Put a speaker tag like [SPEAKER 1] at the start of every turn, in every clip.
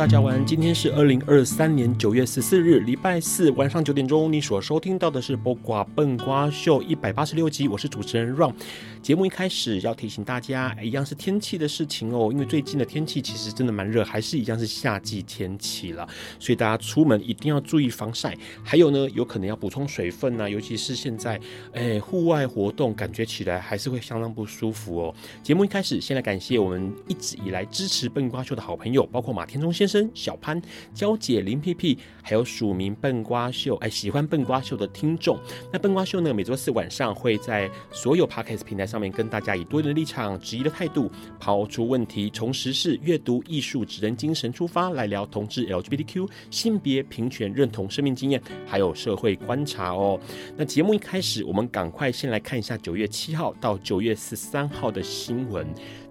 [SPEAKER 1] 大家晚安。今天是二零二三年九月十四日，礼拜四晚上九点钟。你所收听到的是《播瓜笨瓜秀》一百八十六集，我是主持人 Ron。节目一开始要提醒大家，一样是天气的事情哦，因为最近的天气其实真的蛮热，还是一样是夏季天气了，所以大家出门一定要注意防晒。还有呢，有可能要补充水分呐、啊，尤其是现在，哎，户外活动感觉起来还是会相当不舒服哦。节目一开始，先来感谢我们一直以来支持笨瓜秀的好朋友，包括马天中。先生、生小潘、娇姐、林屁屁，还有署名笨瓜秀，哎，喜欢笨瓜秀的听众。那笨瓜秀呢，每周四晚上会在所有 Podcast 平台上面跟大家以多元的立场、质疑的态度，抛出问题，从时事、阅读、艺术、指人精神出发来聊同志、LGBTQ、性别平权、认同、生命经验，还有社会观察哦。那节目一开始，我们赶快先来看一下九月七号到九月十三号的新闻。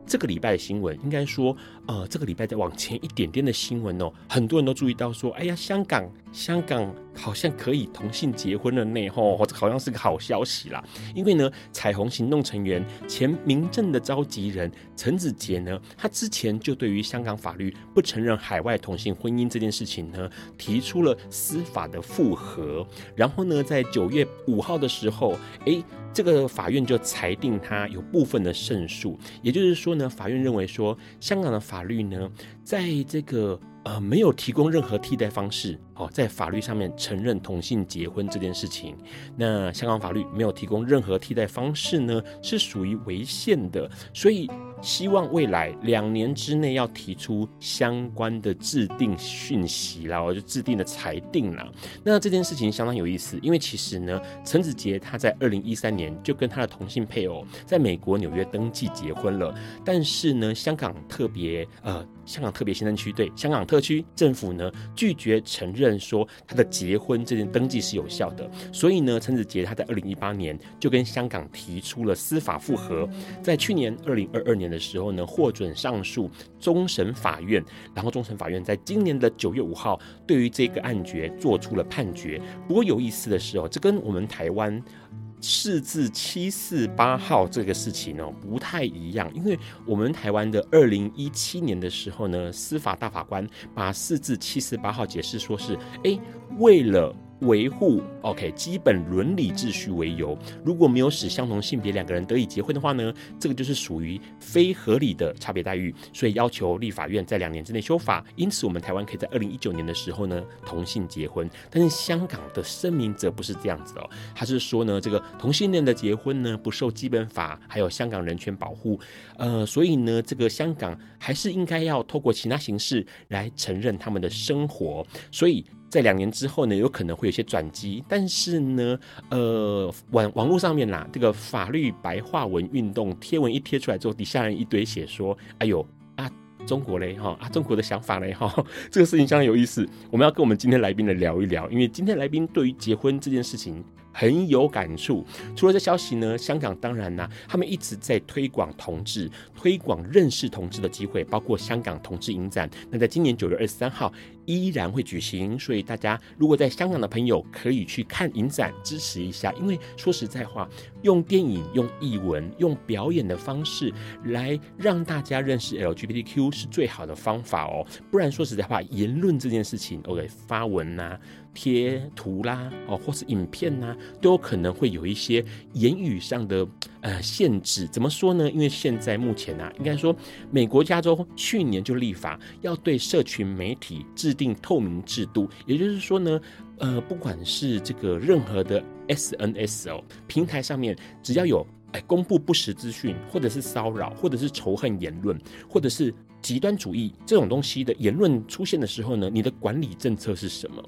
[SPEAKER 1] 这个礼拜的新闻，应该说，呃，这个礼拜再往前一点点的新闻哦，很多人都注意到说，哎呀，香港，香港好像可以同性结婚了呢，吼，这好像是个好消息啦。因为呢，彩虹行动成员、前民政的召集人陈子杰呢，他之前就对于香港法律不承认海外同性婚姻这件事情呢，提出了司法的复核。然后呢，在九月五号的时候，哎。这个法院就裁定他有部分的胜诉，也就是说呢，法院认为说，香港的法法律呢，在这个呃没有提供任何替代方式哦，在法律上面承认同性结婚这件事情，那香港法律没有提供任何替代方式呢，是属于违宪的，所以。希望未来两年之内要提出相关的制定讯息啦，我就制定的裁定啦。那这件事情相当有意思，因为其实呢，陈子杰他在二零一三年就跟他的同性配偶在美国纽约登记结婚了，但是呢，香港特别呃。香港特别行政区对香港特区政府呢，拒绝承认说他的结婚这件登记是有效的，所以呢，陈子杰他在二零一八年就跟香港提出了司法复核，在去年二零二二年的时候呢，获准上诉终审法院，然后终审法院在今年的九月五号对于这个案决做出了判决。不过有意思的是哦，这跟我们台湾。四至七四八号这个事情呢，不太一样，因为我们台湾的二零一七年的时候呢，司法大法官把四至七四八号解释说是，哎，为了。维护 OK 基本伦理秩序为由，如果没有使相同性别两个人得以结婚的话呢，这个就是属于非合理的差别待遇，所以要求立法院在两年之内修法。因此，我们台湾可以在二零一九年的时候呢同性结婚，但是香港的声明则不是这样子哦，他是说呢这个同性恋的结婚呢不受基本法还有香港人权保护，呃，所以呢这个香港还是应该要透过其他形式来承认他们的生活，所以。在两年之后呢，有可能会有些转机，但是呢，呃，网网络上面啦，这个法律白话文运动贴文一贴出来之后，底下人一堆写说：“哎呦啊，中国嘞哈啊，中国的想法嘞哈，这个事情相当有意思。”我们要跟我们今天来宾来聊一聊，因为今天来宾对于结婚这件事情。很有感触。除了这消息呢，香港当然呢、他们一直在推广同志，推广认识同志的机会，包括香港同志影展。那在今年九月二十三号，依然会举行，所以大家如果在香港的朋友可以去看影展支持一下。因为说实在话，用电影、用译文、用表演的方式来让大家认识 LGBTQ 是最好的方法哦。不然说实在话，言论这件事情，OK，发文呐、啊。贴图啦，哦，或是影片呐，都有可能会有一些言语上的呃限制。怎么说呢？因为现在目前啊，应该说，美国加州去年就立法要对社群媒体制定透明制度，也就是说呢，呃，不管是这个任何的 SNS 哦平台上面，只要有哎公布不实资讯，或者是骚扰，或者是仇恨言论，或者是极端主义这种东西的言论出现的时候呢，你的管理政策是什么？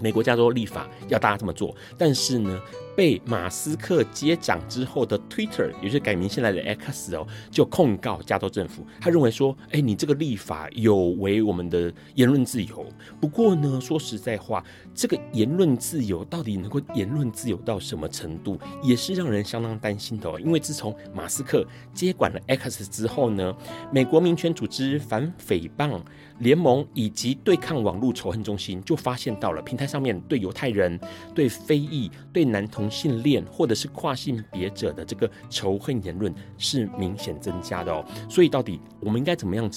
[SPEAKER 1] 美国加州立法要大家这么做，但是呢，被马斯克接掌之后的 Twitter，也就是改名现在的 X 哦，就控告加州政府。他认为说，哎，你这个立法有违我们的言论自由。不过呢，说实在话，这个言论自由到底能够言论自由到什么程度，也是让人相当担心的哦。因为自从马斯克接管了 X 之后呢，美国民权组织反诽谤联盟以及对抗网络仇恨中心就发现到了平台上面对犹太人、对非裔、对男同性恋或者是跨性别者的这个仇恨言论是明显增加的哦，所以到底我们应该怎么样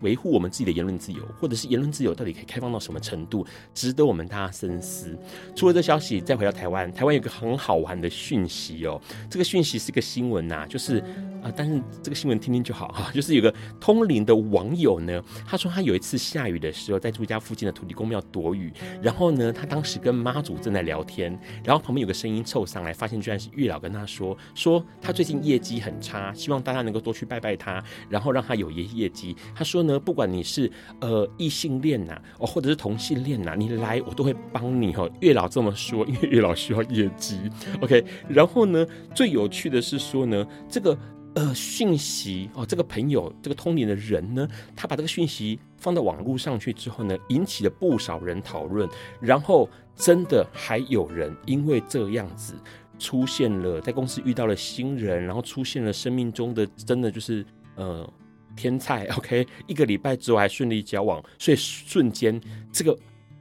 [SPEAKER 1] 维护我们自己的言论自由，或者是言论自由到底可以开放到什么程度，值得我们大家深思。除了这消息，再回到台湾，台湾有个很好玩的讯息哦，这个讯息是个新闻呐，就是啊，但是这个新闻听听就好哈，就是有个通灵的网友呢，他说他有一次下雨的时候，在住家附近的土地公庙躲雨，然后呢，他当时跟妈祖正在聊天，然后旁边有个声音。凑上来，发现居然是月老跟他说，说他最近业绩很差，希望大家能够多去拜拜他，然后让他有业业绩。他说呢，不管你是呃异性恋呐，哦或者是同性恋呐，你来我都会帮你哈。月老这么说，因为月老需要业绩。OK，然后呢，最有趣的是说呢，这个。呃，讯息哦，这个朋友，这个通灵的人呢，他把这个讯息放到网络上去之后呢，引起了不少人讨论，然后真的还有人因为这样子出现了，在公司遇到了新人，然后出现了生命中的真的就是呃天菜，OK，一个礼拜之后还顺利交往，所以瞬间这个。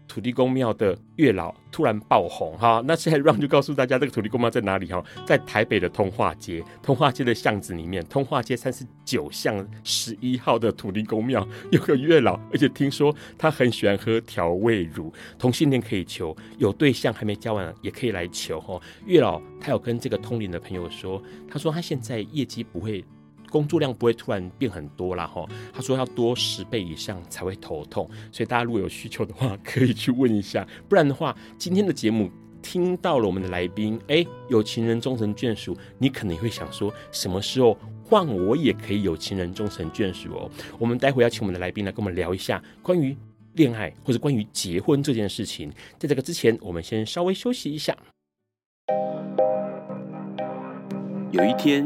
[SPEAKER 1] 土地公庙的月老突然爆红哈，那现在 Ron 就告诉大家这个土地公庙在哪里哈，在台北的通化街，通化街的巷子里面，通化街三十九巷十一号的土地公庙有个月老，而且听说他很喜欢喝调味乳，同性恋可以求，有对象还没交往也可以来求哈。月老他有跟这个通灵的朋友说，他说他现在业绩不会。工作量不会突然变很多啦，哈。他说要多十倍以上才会头痛，所以大家如果有需求的话，可以去问一下。不然的话，今天的节目听到了我们的来宾，哎，有情人终成眷属，你可能会想说，什么时候换我也可以有情人终成眷属哦？我们待会要请我们的来宾来跟我们聊一下关于恋爱或者关于结婚这件事情。在这个之前，我们先稍微休息一下。
[SPEAKER 2] 有一天。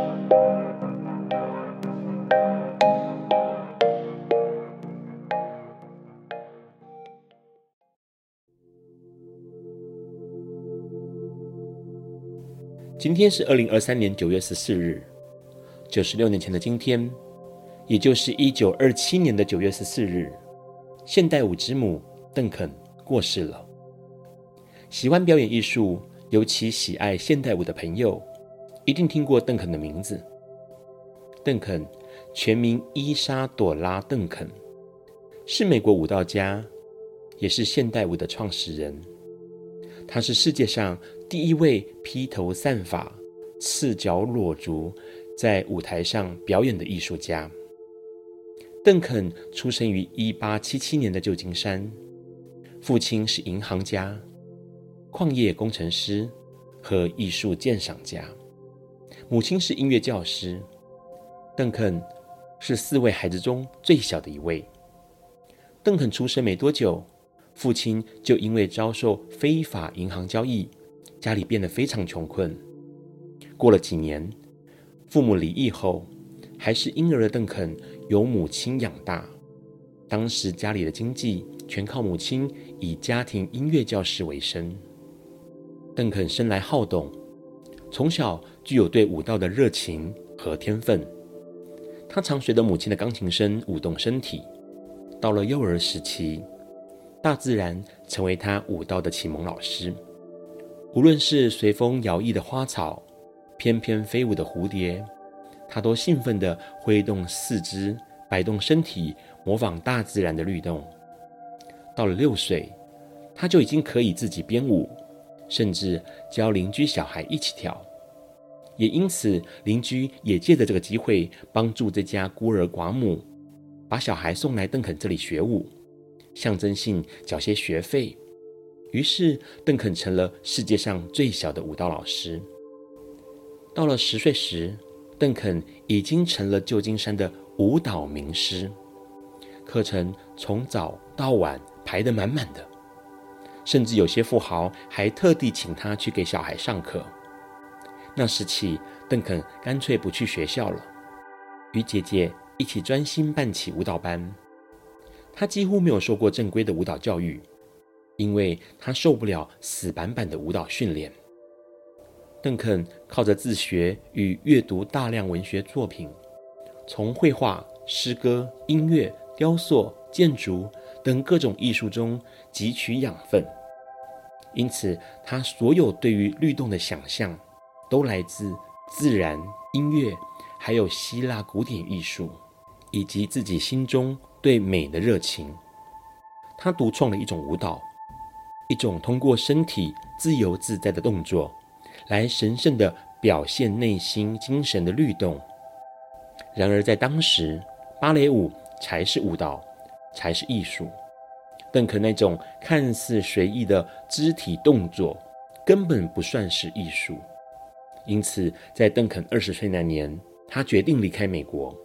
[SPEAKER 1] 今天是二零二三年九月十四日，九十六年前的今天，也就是一九二七年的九月十四日，现代舞之母邓肯过世了。喜欢表演艺术，尤其喜爱现代舞的朋友，一定听过邓肯的名字。邓肯全名伊莎朵拉·邓肯，是美国舞蹈家，也是现代舞的创始人。他是世界上。第一位披头散发、赤脚裸足在舞台上表演的艺术家，邓肯出生于一八七七年的旧金山，父亲是银行家、矿业工程师和艺术鉴赏家，母亲是音乐教师。邓肯是四位孩子中最小的一位。邓肯出生没多久，父亲就因为遭受非法银行交易，家里变得非常穷困。过了几年，父母离异后，还是婴儿的邓肯由母亲养大。当时家里的经济全靠母亲以家庭音乐教师为生。邓肯生来好动，从小具有对舞蹈的热情和天分。他常随着母亲的钢琴声舞动身体。到了幼儿时期，大自然成为他舞蹈的启蒙老师。无论是随风摇曳的花草，翩翩飞舞的蝴蝶，他都兴奋地挥动四肢，摆动身体，模仿大自然的律动。到了六岁，他就已经可以自己编舞，甚至教邻居小孩一起跳。也因此，邻居也借着这个机会，帮助这家孤儿寡母，把小孩送来邓肯这里学舞，象征性缴些学费。于是，邓肯成了世界上最小的舞蹈老师。到了十岁时，邓肯已经成了旧金山的舞蹈名师，课程从早到晚排得满满的，甚至有些富豪还特地请他去给小孩上课。那时起，邓肯干脆不去学校了，与姐姐一起专心办起舞蹈班。他几乎没有受过正规的舞蹈教育，因为他受不了死板板的舞蹈训练。邓肯靠着自学与阅读大量文学作品，从绘画、诗歌、音乐、雕塑、建筑等各种艺术中汲取养分，因此他所有对于律动的想象都来自自然、音乐，还有希腊古典艺术，以及自己心中对美的热情。他独创了一种舞蹈，一种通过身体自由自在的动作。来神圣地表现内心精神的律动。然而，在当时，芭蕾舞才是舞蹈，才是艺术。邓肯那种看似随意的肢体动作，根本不算是艺术。因此，在邓肯二十岁那年，他决定离开美国。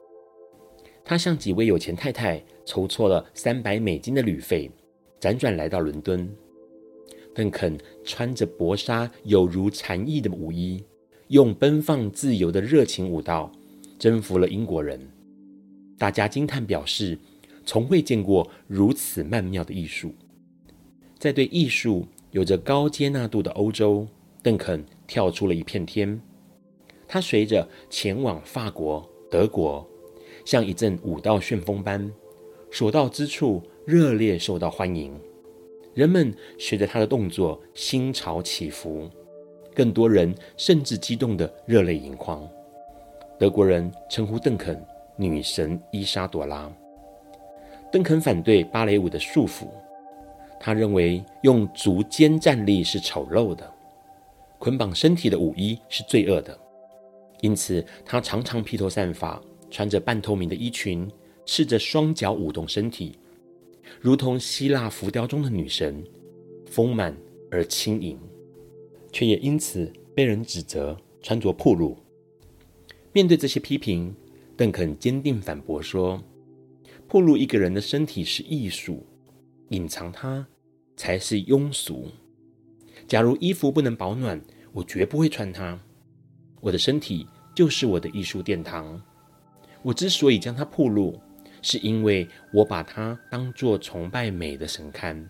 [SPEAKER 1] 他向几位有钱太太筹措了三百美金的旅费，辗转来到伦敦。邓肯穿着薄纱，有如蝉翼的舞衣，用奔放自由的热情舞蹈征服了英国人。大家惊叹表示，从未见过如此曼妙的艺术。在对艺术有着高接纳度的欧洲，邓肯跳出了一片天。他随着前往法国、德国，像一阵舞蹈旋风般，所到之处热烈受到欢迎。人们随着他的动作心潮起伏，更多人甚至激动得热泪盈眶。德国人称呼邓肯“女神伊莎朵拉”。邓肯反对芭蕾舞的束缚，他认为用足尖站立是丑陋的，捆绑身体的舞衣是罪恶的。因此，他常常披头散发，穿着半透明的衣裙，赤着双脚舞动身体。如同希腊浮雕中的女神，丰满而轻盈，却也因此被人指责穿着暴露。面对这些批评，邓肯坚定反驳说：“暴露一个人的身体是艺术，隐藏它才是庸俗。假如衣服不能保暖，我绝不会穿它。我的身体就是我的艺术殿堂。我之所以将它暴露。”是因为我把它当作崇拜美的神龛。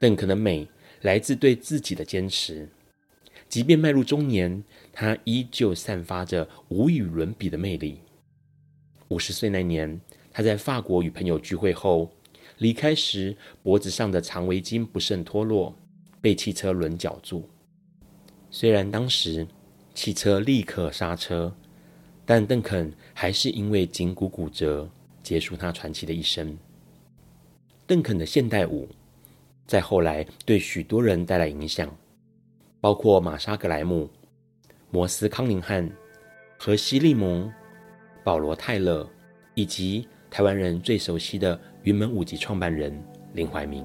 [SPEAKER 1] 邓肯的美来自对自己的坚持，即便迈入中年，他依旧散发着无与伦比的魅力。五十岁那年，他在法国与朋友聚会后，离开时脖子上的长围巾不慎脱落，被汽车轮绞住。虽然当时汽车立刻刹车。但邓肯还是因为颈骨骨折结束他传奇的一生。邓肯的现代舞在后来对许多人带来影响，包括玛莎·格莱姆、摩斯·康宁汉、荷西·利蒙、保罗·泰勒，以及台湾人最熟悉的云门舞集创办人林怀民。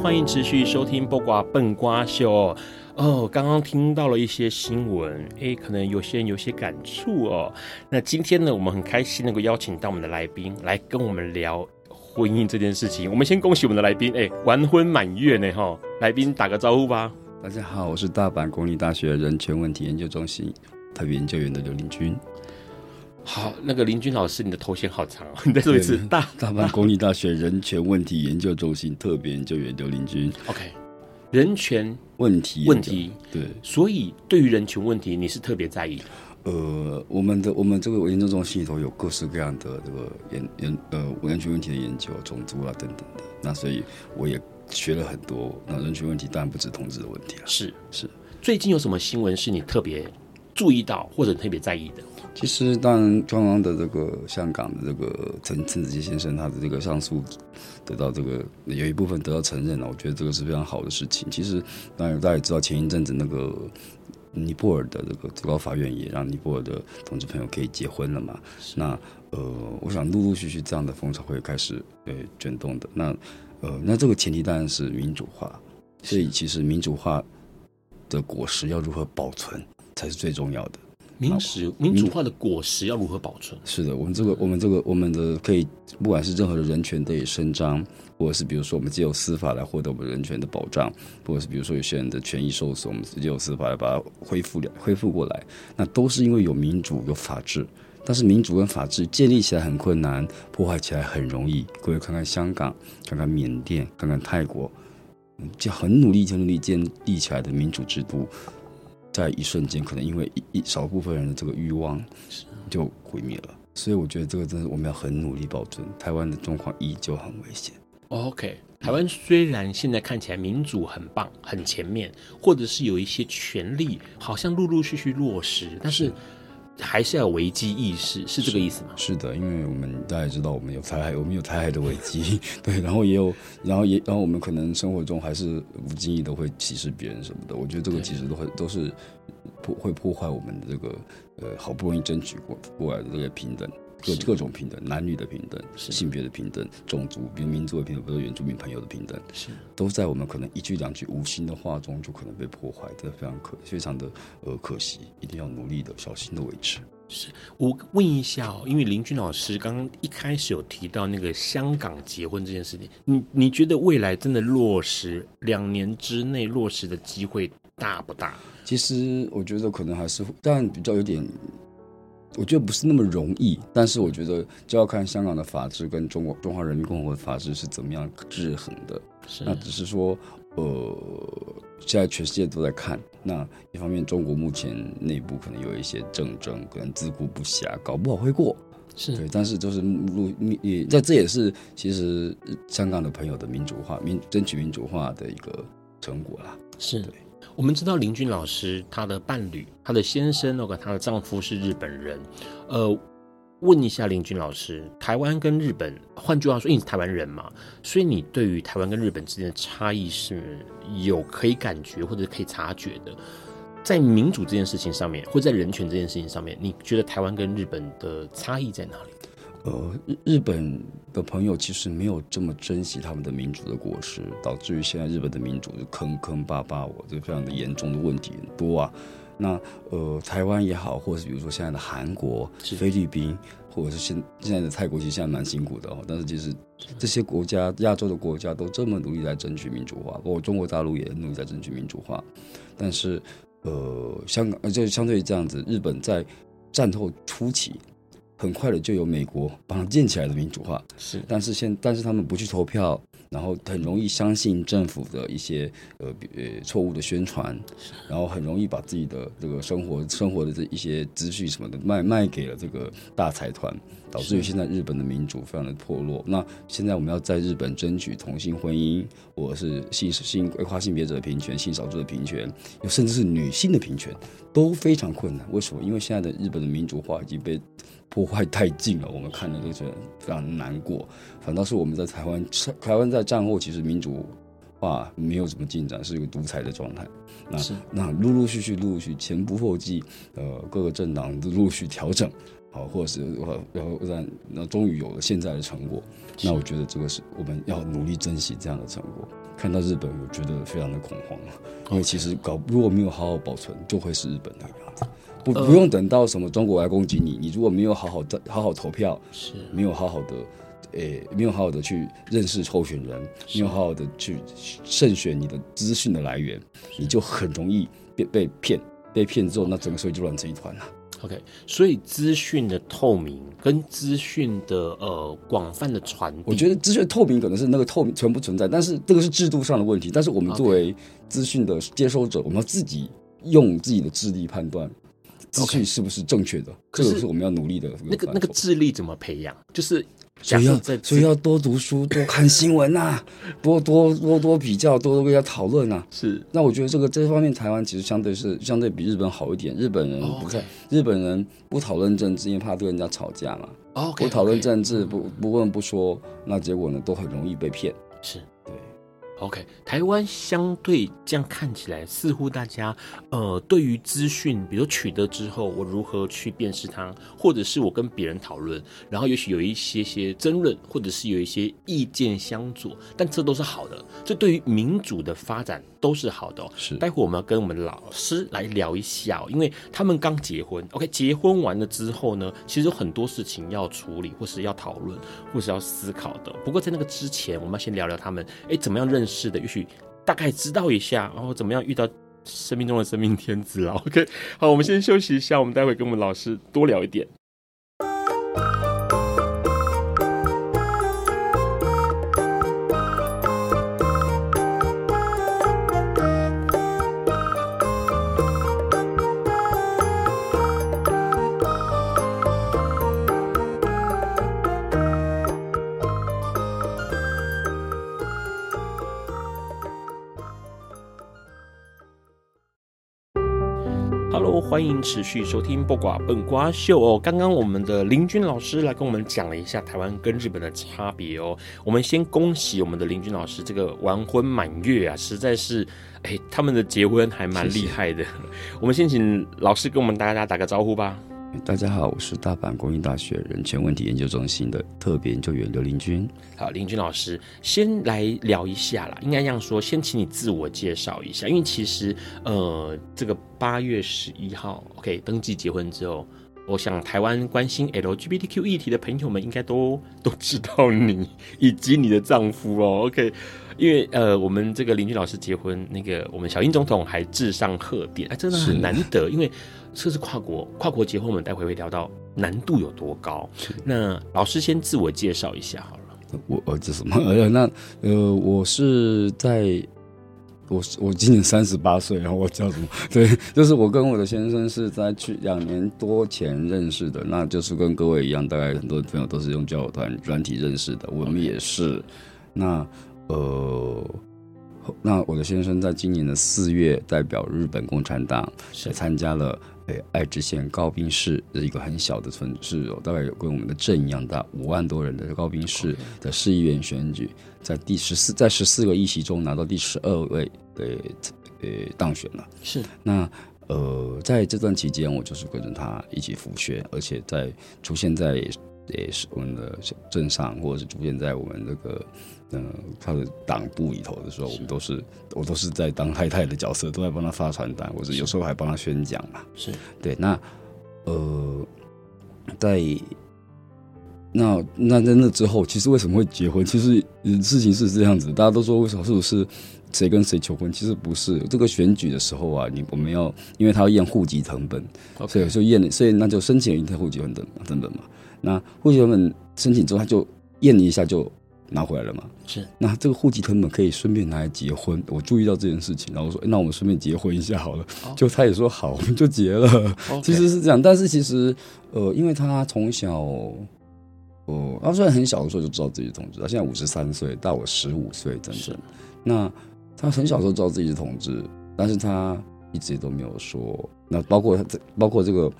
[SPEAKER 1] 欢迎持续收听《播瓜笨瓜秀》哦。刚刚听到了一些新闻，诶，可能有些人有些感触哦。那今天呢，我们很开心能够邀请到我们的来宾来跟我们聊婚姻这件事情。我们先恭喜我们的来宾，诶，完婚满月呢哈！来宾打个招呼吧。
[SPEAKER 3] 大家好，我是大阪公立大学人权问题研究中心特别研究员的刘林军。
[SPEAKER 1] 好，那个林军老师，你的头衔好长哦，你再说一次。大
[SPEAKER 3] 大阪公立大学人权问题研究中心特别研究员刘林军。
[SPEAKER 1] OK，人权
[SPEAKER 3] 问题
[SPEAKER 1] 问题
[SPEAKER 3] 对，
[SPEAKER 1] 所以对于人权问题，你是特别在意的。
[SPEAKER 3] 呃，我们的我们这个研究中心里头有各式各样的这个研研呃人权问题的研究，种族啊等等的。那所以我也学了很多。那人权问题当然不止同志的问题了。
[SPEAKER 1] 是
[SPEAKER 3] 是。
[SPEAKER 1] 最近有什么新闻是你特别注意到或者特别在意的？
[SPEAKER 3] 其实，当然，刚刚的这个香港的这个陈陈子杰先生，他的这个上诉得到这个有一部分得到承认了，我觉得这个是非常好的事情。其实，当然大家也知道，前一阵子那个尼泊尔的这个最高法院也让尼泊尔的同志朋友可以结婚了嘛。那呃，我想陆陆续续这样的风潮会开始呃卷动的。那呃，那这个前提当然是民主化，所以其实民主化的果实要如何保存才是最重要的。
[SPEAKER 1] 民主民主化的果实要如何保存？
[SPEAKER 3] 是的，我们这个我们这个我们的可以，不管是任何的人权得以伸张，或者是比如说我们借由司法来获得我们人权的保障，或者是比如说有些人的权益受损，我们借由司法来把它恢复了恢复过来，那都是因为有民主有法治。但是民主跟法治建立起来很困难，破坏起来很容易。各位看看香港，看看缅甸，看看泰国，就很努力很努力建立起来的民主制度。在一瞬间，可能因为一一少部分人的这个欲望，就毁灭了。所以我觉得这个真的我们要很努力保存。台湾的状况依旧很危险。
[SPEAKER 1] OK，台湾虽然现在看起来民主很棒、很前面，或者是有一些权利好像陆陆续续落实，但是。还是要有危机意识，是这个意思吗？
[SPEAKER 3] 是，的，因为我们大家也知道，我们有台海，我们有台海的危机，对，然后也有，然后也，然后我们可能生活中还是不经意的会歧视别人什么的。我觉得这个其实都会都是破会破坏我们的这个呃好不容易争取过过来的这个平等。各各种平等，男女的平等，性别的平等，种族，比如民族的平等，比如原住民朋友的平等，是都在我们可能一句两句无心的话中就可能被破坏，这非常可非常的呃可惜，一定要努力的小心的维持。
[SPEAKER 1] 是我问一下哦，因为林军老师刚刚一开始有提到那个香港结婚这件事情，你你觉得未来真的落实两年之内落实的机会大不大？
[SPEAKER 3] 其实我觉得可能还是，但比较有点。我觉得不是那么容易，但是我觉得就要看香港的法治跟中国中华人民共和国的法治是怎么样制衡的。是，那只是说，呃，现在全世界都在看。那一方面，中国目前内部可能有一些政争，可能自顾不暇，搞不好会过。是对，但是就是路也，在这也是其实香港的朋友的民主化、民争取民主化的一个成果啦。
[SPEAKER 1] 是对。我们知道林军老师，他的伴侣，他的先生，那个她的丈夫是日本人。呃，问一下林军老师，台湾跟日本，换句话说，因为你是台湾人嘛，所以你对于台湾跟日本之间的差异是有可以感觉或者可以察觉的。在民主这件事情上面，或在人权这件事情上面，你觉得台湾跟日本的差异在哪里？
[SPEAKER 3] 呃，日日本的朋友其实没有这么珍惜他们的民主的果实，导致于现在日本的民主就坑坑巴巴，我这非常的严重的问题很多啊。那呃，台湾也好，或者是比如说现在的韩国、菲律宾，或者是现现在的泰国，其实现在蛮辛苦的哦。但是其实这些国家，亚洲的国家都这么努力在争取民主化，包括中国大陆也努力在争取民主化。但是呃，香港呃，就相对于这样子，日本在战后初期。很快的就有美国帮他建起来的民主化，是，但是现但是他们不去投票，然后很容易相信政府的一些呃呃错误的宣传，然后很容易把自己的这个生活生活的这一些资讯什么的卖卖给了这个大财团，导致于现在日本的民主非常的破落。那现在我们要在日本争取同性婚姻，或者是性性跨性别者的平权、性少数的平权，又甚至是女性的平权，都非常困难。为什么？因为现在的日本的民主化已经被破坏殆尽了，我们看了都觉得非常难过。反倒是我们在台湾，台湾在战后其实民主化没有什么进展，是一个独裁的状态。那那陆陆续续、陆陆续前仆后继，呃，各个政党都陆续调整，好，或者是然后让那终于有了现在的成果。那我觉得这个是我们要努力珍惜这样的成果。看到日本，我觉得非常的恐慌，因为其实搞如果没有好好保存，就会是日本那个样子。不不用等到什么中国来攻击你，你如果没有好好的好好投票，是没有好好的，诶、欸，没有好好的去认识候选人，没有好好的去慎选你的资讯的来源，你就很容易被被骗，被骗之后，那整个社会就乱成一团了。
[SPEAKER 1] OK，所以资讯的透明跟资讯的呃广泛的传递，
[SPEAKER 3] 我觉得资讯透明可能是那个透明存不存在，但是这个是制度上的问题。但是我们作为资讯的接收者，我们要自己用自己的智力判断。资讯是不是正确的？这个是我们要努力的。
[SPEAKER 1] 那个那个智力怎么培养？就是
[SPEAKER 3] 所以要所以要多读书，多看 新闻呐、啊，多多多多比较，多多跟人家讨论呐。是。那我觉得这个这方面，台湾其实相对是相对比日本好一点。日本人不看，日本人不讨论政治，因为怕跟人家吵架嘛。不讨论政治，不不问不说，那结果呢，都很容易被骗。
[SPEAKER 1] 是。OK，台湾相对这样看起来，似乎大家呃，对于资讯，比如取得之后，我如何去辨识它，或者是我跟别人讨论，然后也许有一些些争论，或者是有一些意见相左，但这都是好的，这对于民主的发展都是好的哦。是，待会我们要跟我们老师来聊一下哦，因为他们刚结婚，OK，结婚完了之后呢，其实有很多事情要处理，或是要讨论，或是要思考的。不过在那个之前，我们要先聊聊他们，哎，怎么样认识？的，也许大概知道一下，然后怎么样遇到生命中的生命天子了。OK，好，我们先休息一下，我们待会跟我们老师多聊一点。欢迎持续收听《播瓜笨瓜秀》哦。刚刚我们的林君老师来跟我们讲了一下台湾跟日本的差别哦。我们先恭喜我们的林君老师这个完婚满月啊，实在是哎，他们的结婚还蛮厉害的。我们先请老师跟我们大家打个招呼吧。
[SPEAKER 3] 大家好，我是大阪公益大学人权问题研究中心的特别研究员刘林君。
[SPEAKER 1] 好，林君老师，先来聊一下啦。应该这样说，先请你自我介绍一下，因为其实呃，这个八月十一号，OK，登记结婚之后，我想台湾关心 LGBTQ 议题的朋友们应该都都知道你以及你的丈夫哦，OK。因为呃，我们这个林君老师结婚，那个我们小英总统还致上贺电，哎，真的很难得。因为这是跨国跨国结婚，我们待会会聊到难度有多高。那老师先自我介绍一下好了。
[SPEAKER 3] 我呃这什么？呃那呃我是在，我我今年三十八岁，然后我叫什么？对，就是我跟我的先生是在去两年多前认识的，那就是跟各位一样，大概很多朋友都是用交友团软体认识的，我们也是。那呃，那我的先生在今年的四月代表日本共产党是参加了诶爱知县高滨市的一个很小的村是哦，大概有跟我们的镇一样大，五万多人的高滨市的市议员选举，在第十四在十四个议席中拿到第十二位的呃当选了。是那呃在这段期间，我就是跟着他一起辅选，而且在出现在。也是我们的镇上，或者是出现在我们这个，嗯、呃，他的党部里头的时候，我们都是我都是在当太太的角色，都在帮他发传单，或者有时候还帮他宣讲嘛。是对。那呃，在那那在那之后，其实为什么会结婚？其实事情是这样子，大家都说为什么是不是谁跟谁求婚？其实不是。这个选举的时候啊，你我们要，因为他要验户籍成本.所以就验了，所以那就申请了一台户籍成本謄本嘛。那户籍成本申请之后，他就验了一下就拿回来了嘛。
[SPEAKER 1] 是，
[SPEAKER 3] 那这个户籍成本可以顺便拿来结婚，我注意到这件事情，然后我说，那我们顺便结婚一下好了。哦、就他也说好，我们就结了。Okay 其实是这样，但是其实，呃，因为他从小，哦、呃，他虽然很小的时候就知道自己是同志，他现在五十三岁，大我十五岁，真的。是那他很小的时候知道自己是同志，但是他一直都没有说。那包括他这，包括这个，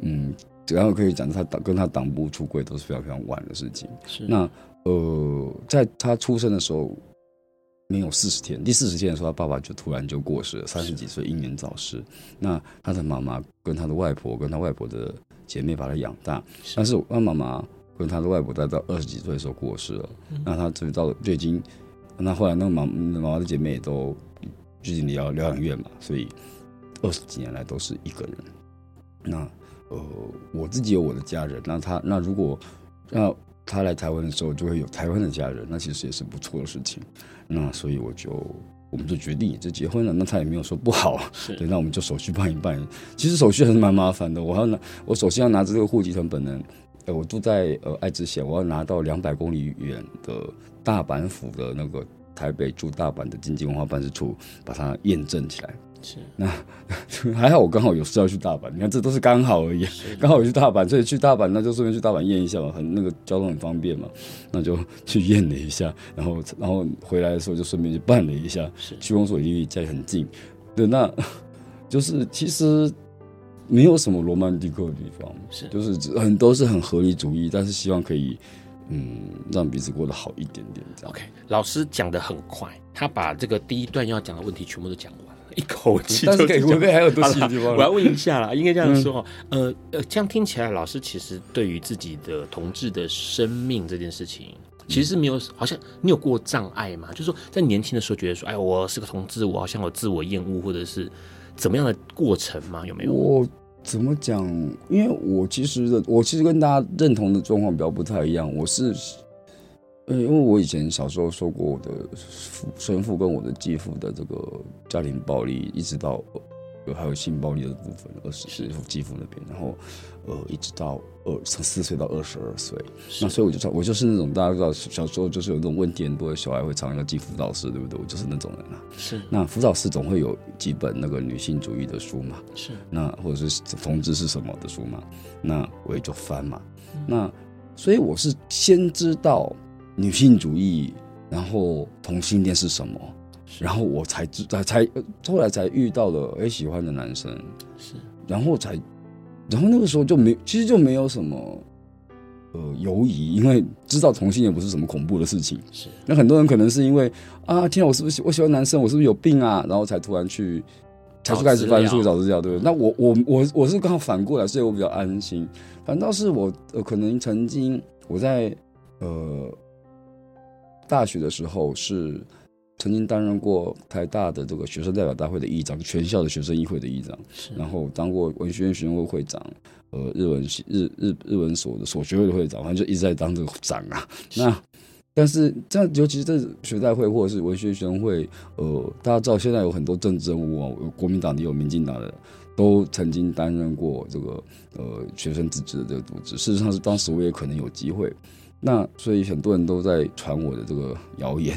[SPEAKER 3] 嗯。然后可以讲，他党跟他党部出柜都是非常非常晚的事情。是那呃，在他出生的时候没有四十天，第四十天的时候，他爸爸就突然就过世了，三十几岁英年早逝。那他的妈妈跟他的外婆跟他外婆的姐妹把他养大，是但是他妈妈跟他的外婆待到二十几岁的时候过世了。嗯、那他直到就已经，那后来那个妈妈妈的姐妹也都最近疗疗养院嘛，所以二十几年来都是一个人。那。呃，我自己有我的家人，那他那如果那他来台湾的时候，就会有台湾的家人，那其实也是不错的事情。那所以我就我们就决定也就结婚了。那他也没有说不好，对，那我们就手续办一办。其实手续还是蛮麻烦的，我要拿我首先要拿着这个户籍成本呢。呃，我住在呃爱知县，我要拿到两百公里远的大阪府的那个台北驻大阪的经济文化办事处，把它验证起来。是，那 还好，我刚好有事要去大阪。你看，这都是刚好而已，刚好有去大阪，所以去大阪，那就顺便去大阪验一下嘛，很那个交通很方便嘛，那就去验了一下，然后然后回来的时候就顺便去办了一下。是，区公所离家很近，对，那就是其实没有什么罗曼蒂克的地方，是，就是很都是很合理主义，但是希望可以嗯让彼此过得好一点点这样。
[SPEAKER 1] OK，老师讲的很快，他把这个第一段要讲的问题全部都讲完。一口气，
[SPEAKER 3] 但是可以，我可以还有多细的地方。
[SPEAKER 1] 我要问一下啦，应该这样说哈，呃呃，这样听起来，老师其实对于自己的同志的生命这件事情，其实是没有，好像你有过障碍吗？就是说，在年轻的时候觉得说，哎，我是个同志，我好像有自我厌恶，或者是怎么样的过程吗？有没有？
[SPEAKER 3] 我怎么讲？因为我其实我其实跟大家认同的状况比较不太一样，我是。嗯，因为我以前小时候受过我的父生父跟我的继父的这个家庭暴力，一直到有还有性暴力的部分，二十是继父那边，然后呃一直到二从四岁到二十二岁，那所以我就我就是那种大家知道小时候就是有那种问题很多的小孩会常常要进辅导室，对不对？我就是那种人啊。是。那辅导室总会有几本那个女性主义的书嘛？是。那或者是同志是什么的书嘛？那我也就翻嘛。嗯、那所以我是先知道。女性主义，然后同性恋是什么？然后我才知，才才后来才遇到了哎喜欢的男生，是，然后才，然后那个时候就没，其实就没有什么呃犹疑，因为知道同性恋不是什么恐怖的事情。是，那很多人可能是因为啊，天啊，我是不是我喜欢男生，我是不是有病啊？然后才突然去，才去开始翻书找资料，对不对？那我我我我是刚好反过来，所以我比较安心。反倒是我呃可能曾经我在呃。大学的时候是曾经担任过台大的这个学生代表大会的议长，全校的学生议会的议长，然后当过文学院学生会会长，呃，日文系日日日文所的所学会的会长，反正就一直在当这个长啊。那但是这样，尤其是这学代会或者是文学学生会，呃，大家知道现在有很多政治人物啊，有国民党的，有民进党的，都曾经担任过这个呃学生自治的这个组织。事实上是当时我也可能有机会。那所以很多人都在传我的这个谣言，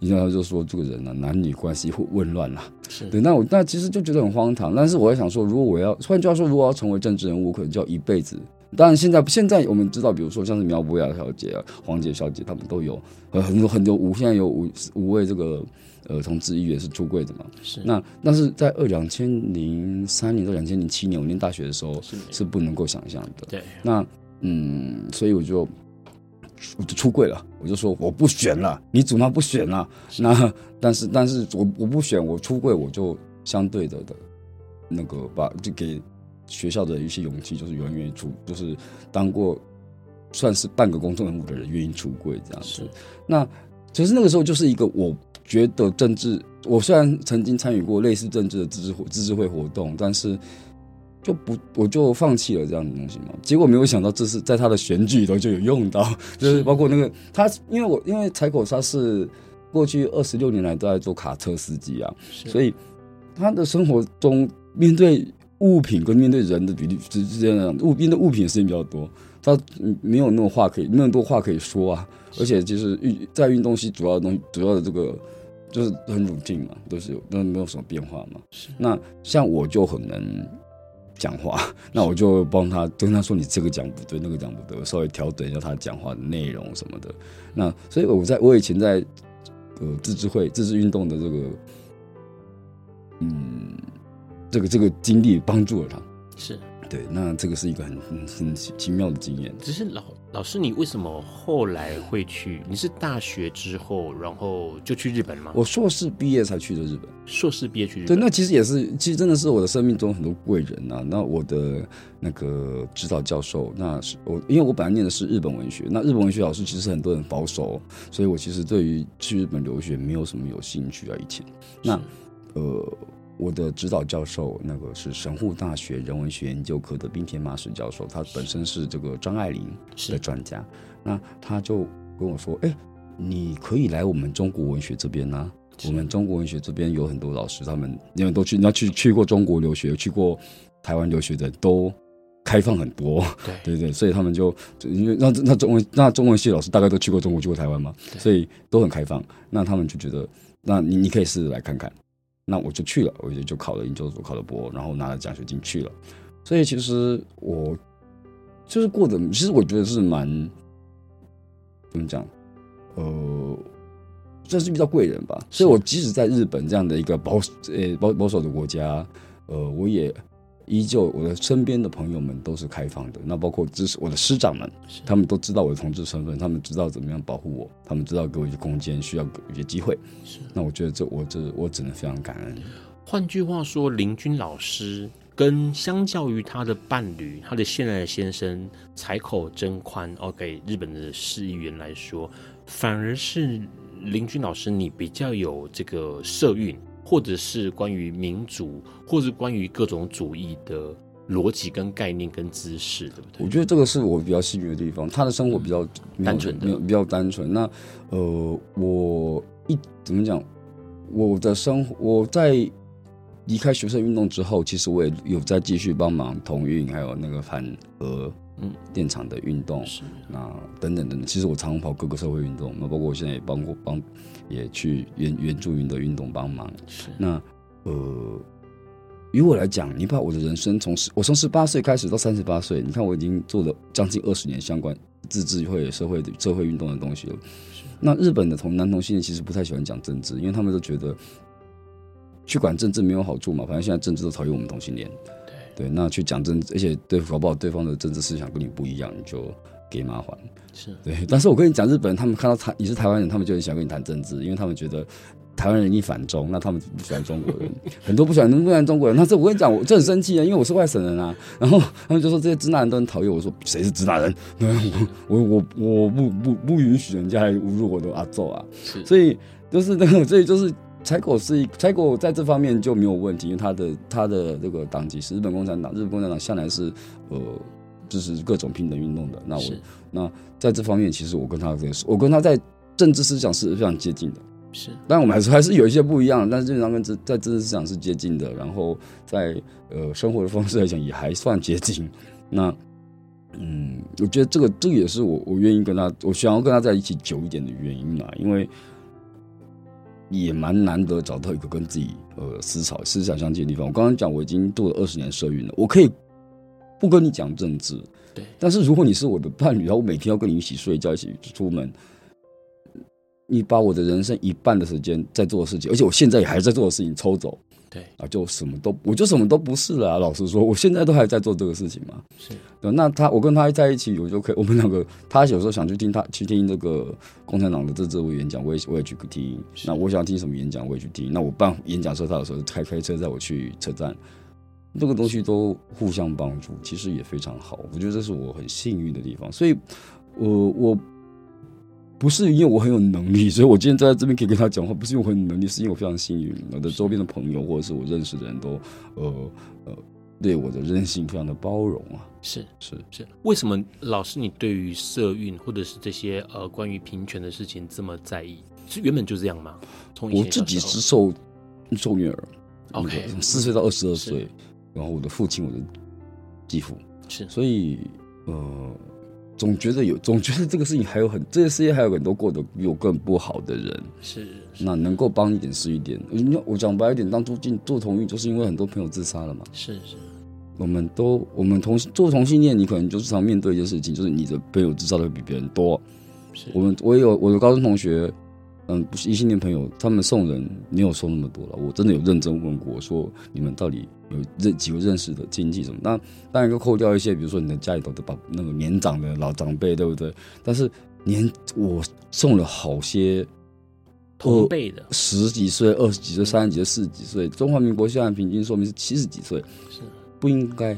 [SPEAKER 3] 你知道，就说这个人啊，男女关系会紊乱啊。是对，那我那其实就觉得很荒唐。但是我在想说，如果我要换句话说，如果要成为政治人物，可能就要一辈子。当然，现在现在我们知道，比如说像是苗博雅小姐啊、黄杰小姐，他们都有呃很多很多五，现在有五五位这个呃同志议员是出柜的嘛。是。那但是在二两千零三年到两千零七年，我念大学的时候是是不能够想象的。对。那嗯，所以我就。我就出柜了，我就说我不选了，你祖妈不选了。那但是但是我我不选，我出柜我就相对的的，那个把就给学校的一些勇气，就是有人愿意出，就是当过算是半个公众人物的人愿意出柜这样子。是那其实那个时候就是一个我觉得政治，我虽然曾经参与过类似政治的自治会自治会活动，但是。就不，我就放弃了这样的东西嘛。结果没有想到，这是在他的选举里头就有用到，就是包括那个他，因为我因为柴口他是过去二十六年来都在做卡车司机啊，所以他的生活中面对物品跟面对人的比例之间的物面对物品的时间比较多，他没有那么话可以，那么多话可以说啊。而且就是运在运动系主要的东西，主要的这个就是很 routine 嘛，都是有，都没有什么变化嘛。那像我就很能讲话，那我就帮他跟他说，你这个讲不对，那个讲不对，我稍微调整一下他讲话的内容什么的。那所以我在我以前在呃自治会自治运动的这个嗯这个这个经历帮助了他。
[SPEAKER 1] 是。
[SPEAKER 3] 对，那这个是一个很很很奇妙的经验。
[SPEAKER 1] 只是老老师，你为什么后来会去？你是大学之后，然后就去日本吗？
[SPEAKER 3] 我硕士毕业才去的日本。
[SPEAKER 1] 硕士毕业去日本。
[SPEAKER 3] 对，那其实也是，其实真的是我的生命中很多贵人啊。那我的那个指导教授，那是我，因为我本来念的是日本文学，那日本文学老师其实很多人保守，所以我其实对于去日本留学没有什么有兴趣啊。以前，那呃。我的指导教授，那个是神户大学人文学研究科的滨田麻史教授，他本身是这个张爱玲的专家，那他就跟我说：“哎、欸，你可以来我们中国文学这边呢、啊。我们中国文学这边有很多老师，他们因为都去，你要去去过中国留学，去过台湾留学的都开放很多，对 对对，所以他们就因为那那中文那中文系老师大概都去过中国，去过台湾嘛，所以都很开放。那他们就觉得，那你你可以试着来看看。”那我就去了，我就就考了研究所，考了博，然后拿了奖学金去了。所以其实我就是过得，其实我觉得是蛮怎么讲，呃，算是遇到贵人吧。所以我即使在日本这样的一个保呃保保守的国家，呃，我也。依旧，我的身边的朋友们都是开放的。那包括支持我的师长们，他们都知道我的同志身份，他们知道怎么样保护我，他们知道给我一些空间，需要一些机会。是，那我觉得这我这我只能非常感恩。
[SPEAKER 1] 换句话说，林军老师跟相较于他的伴侣，他的现在的先生采口真宽哦，给日本的市议员来说，反而是林军老师你比较有这个社运。或者是关于民主，或者是关于各种主义的逻辑跟概念跟知识，对不对？
[SPEAKER 3] 我觉得这个是我比较幸运的地方。他的生活比较单纯，没有比较单纯。那呃，我一怎么讲？我的生活，我在离开学生运动之后，其实我也有在继续帮忙同运，还有那个反核嗯电厂的运动，是那等等等等。其实我常常跑各个社会运动，那包括我现在也帮过帮。也去援援助云的运动帮忙。是那呃，于我来讲，你把我的人生从十我从十八岁开始到三十八岁，你看我已经做了将近二十年相关自治会社会的社会运动的东西了。是那日本的同男同性恋其实不太喜欢讲政治，因为他们都觉得去管政治没有好处嘛。反正现在政治都讨厌我们同性恋。对对，那去讲政治，而且对搞不好对方的政治思想跟你不一样，你就。给麻烦是对，但是我跟你讲，日本人他们看到台你是台湾人，他们就很想跟你谈政治，因为他们觉得台湾人一反中，那他们不喜欢中国人，很多不喜欢不喜欢中国人。但是我跟你讲，我就很生气啊，因为我是外省人啊。然后他们就说这些直男人都很讨厌我，说谁是直男人？我我我我不不不允许人家来侮辱我的阿祖啊。是，所以就是那个，所以就是柴狗是一采口在这方面就没有问题，因为他的他的这个党籍是日本共产党，日本共产党向来是呃。支持各种平等运动的，那我那在这方面，其实我跟他我跟他在政治思想是非常接近的，是，但我们还是还是有一些不一样，但是基本上跟在政治思想是接近的，然后在呃生活的方式来讲也还算接近。那嗯，我觉得这个这个也是我我愿意跟他，我想要跟他在一起久一点的原因嘛，因为也蛮难得找到一个跟自己呃思潮思想相近的地方。我刚刚讲我已经做了二十年社运了，我可以。不跟你讲政治，对。但是如果你是我的伴侣，然后我每天要跟你一起睡觉，一起出门，你把我的人生一半的时间在做的事情，而且我现在也还在做的事情抽走，对啊，就什么都，我就什么都不是了啊。老实说，我现在都还在做这个事情嘛。是。那他，我跟他在一起，我就可以，我们两个，他有时候想去听他去听这个共产党的政治委演讲，我也我也去听。那我想听什么演讲，我也去听。那我办演讲车，他有时候开开车载我去车站。这个东西都互相帮助，其实也非常好。我觉得这是我很幸运的地方。所以，呃，我不是因为我很有能力，所以我今天在这边可以跟他讲话，不是因为我很有能力，是因为我非常幸运。我的周边的朋友或者是我认识的人都，呃呃，对我的任性非常的包容啊。是是是。
[SPEAKER 1] 为什么老师你对于社运或者是这些呃关于平权的事情这么在意？是原本就这样吗？从
[SPEAKER 3] 我自己是受受虐儿，OK，四岁到二十二岁。然后我的父亲，我的继父是，所以呃，总觉得有，总觉得这个事情还有很，这个世界还有很多过得比我更不好的人。
[SPEAKER 1] 是，是
[SPEAKER 3] 那能够帮一点是一点。我讲白一点，当初进做同运，就是因为很多朋友自杀了嘛。
[SPEAKER 1] 是是。
[SPEAKER 3] 我们都，我们同做同性恋，你可能就是常面对一件事情，就是你的朋友自杀的会比别人多。
[SPEAKER 1] 是
[SPEAKER 3] 我们，我也有我的高中同学，嗯，不是异性恋朋友，他们送人没有送那么多了。我真的有认真问过，说你们到底有认几个认识的亲戚什么？那当然就扣掉一些，比如说你的家里头的把那个年长的老长辈，对不对？但是年我送了好些
[SPEAKER 1] 同辈的，
[SPEAKER 3] 十几岁、二十几岁、三十几岁、四十几岁。中华民国现在平均寿命是七十几岁。
[SPEAKER 1] 是。
[SPEAKER 3] 不应该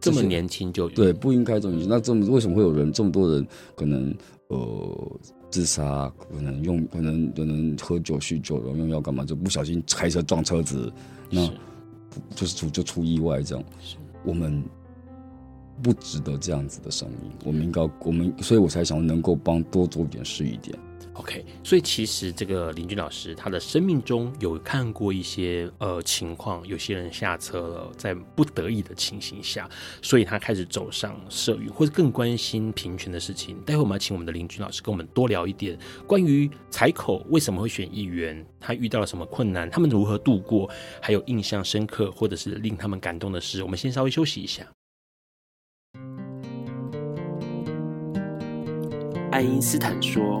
[SPEAKER 1] 这么年轻就
[SPEAKER 3] 对，不应该这么年轻。那这么为什么会有人这么多人可能呃自杀？可能用可能可能喝酒酗酒，然后用药干嘛？就不小心开车撞车子，那就是出就出意外这样。我们不值得这样子的生命。我们应该我们，所以我才想能够帮多做点是一点。
[SPEAKER 1] OK，所以其实这个林君老师，他的生命中有看过一些呃情况，有些人下车了，在不得已的情形下，所以他开始走上社运，或者更关心平权的事情。待会我们要请我们的林君老师跟我们多聊一点关于采口为什么会选议员，他遇到了什么困难，他们如何度过，还有印象深刻或者是令他们感动的事。我们先稍微休息一下。
[SPEAKER 2] 爱因斯坦说。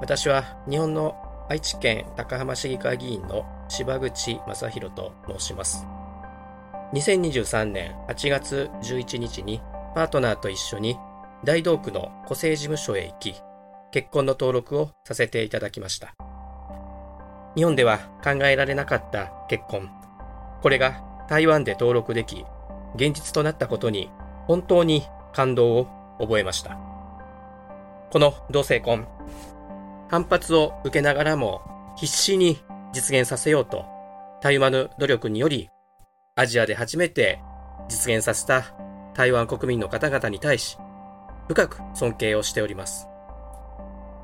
[SPEAKER 4] 私は日本の爱知県高浜市议会议员の柴口正弘と申します。2023年8月11日にパートナーと一绪に大东区の戸籍事务所へ行き、结婚の登录をさせていただきました。日本では考えられなかった结婚。これが台湾で登录でき、现実となったことに本当に感动を覚えました。この同性婚、反発を受けながらも必死に実现させようと、たゆまぬ努力により、アジアで初めて実现させた台湾国民の方々に対し、深く尊敬をしております。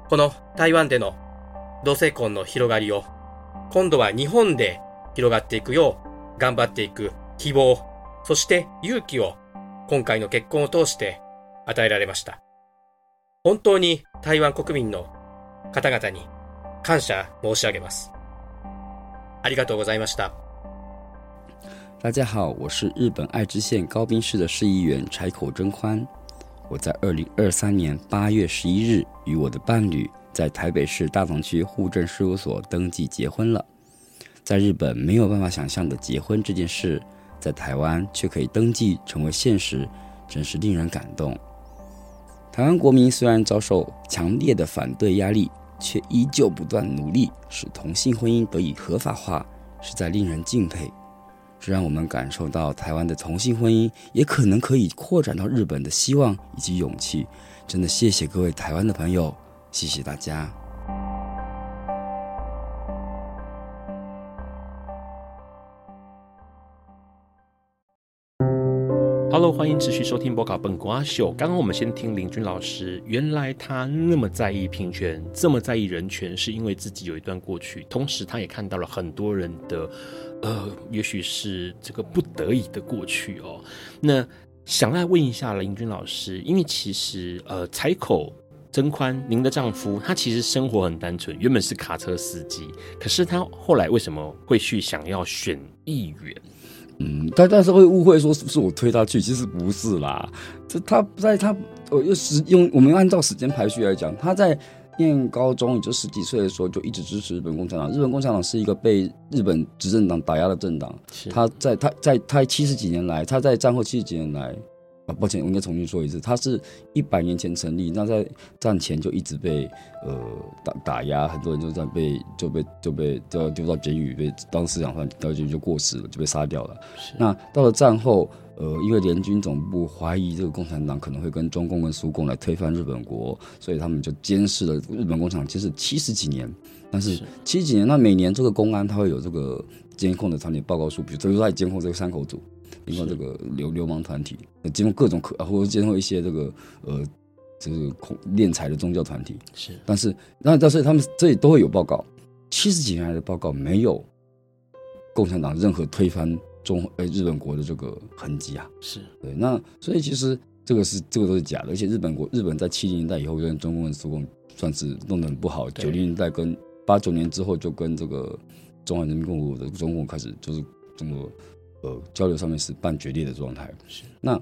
[SPEAKER 4] この台湾での同性婚の広がりを、今度は日本で広がっていくよう顽张っていく希望、そして勇気を今回の结婚を通して与えられました。本当に台湾国民の方々に感谢申し上げます。ありがとうございました。
[SPEAKER 3] 大家好，我是日本爱知县高滨市的市议员柴口真宽。我在二零二三年八月十一日与我的伴侣在台北市大同区户政事务所登记结婚了。在日本没有办法想象的结婚这件事，在台湾却可以登记成为现实，真是令人感动。台湾国民虽然遭受强烈的反对压力， 却依旧不断努力使同性婚姻得以合法化，实在令人敬佩。这让我们感受到台湾的同性婚姻也可能可以扩展到日本的希望以及勇气。真的谢谢各位台湾的朋友，谢谢大家。
[SPEAKER 1] 欢迎持续收听《波卡笨瓜秀》。刚刚我们先听林君老师，原来他那么在意平权，这么在意人权，是因为自己有一段过去，同时他也看到了很多人的，呃，也许是这个不得已的过去哦。那想来问一下林君老师，因为其实呃，柴口真宽，您的丈夫，他其实生活很单纯，原本是卡车司机，可是他后来为什么会去想要选议员？
[SPEAKER 3] 嗯，但但是会误会说是不是我推他去，其实不是啦。这他在他呃用时用我们按照时间排序来讲，他在念高中也就十几岁的时候就一直支持日本共产党。日本共产党是一个被日本执政党打压的政党。他在他在他七十几年来，他在战后七十几年来。啊，抱歉，我应该重新说一次。它是一百年前成立，那在战前就一直被呃打打压，很多人就在被就被就被就要丢到监狱，被当思想犯，到监狱就过世了，就被杀掉了。那到了战后，呃，因为联军总部怀疑这个共产党可能会跟中共跟苏共来推翻日本国，所以他们就监视了日本工厂，其实七十几年。但是七十几年，那每年这个公安他会有这个监控的团体报告书，比如说在监控这个山口组，监控这个流流氓团体，监控各种可，或者监控一些这个呃，就是恐敛财的宗教团体。
[SPEAKER 1] 是，
[SPEAKER 3] 但是那但是他们这里都会有报告，七十几年来的报告没有共产党任何推翻中呃日本国的这个痕迹啊。
[SPEAKER 1] 是。
[SPEAKER 3] 对，那所以其实这个是这个都是假的，而且日本国日本在七零年代以后跟中共跟苏共算是弄得很不好，九零年代跟八九年之后，就跟这个中华人民共和国的中共开始就是这么呃交流上面是半决裂的状态。
[SPEAKER 1] 是。
[SPEAKER 3] 那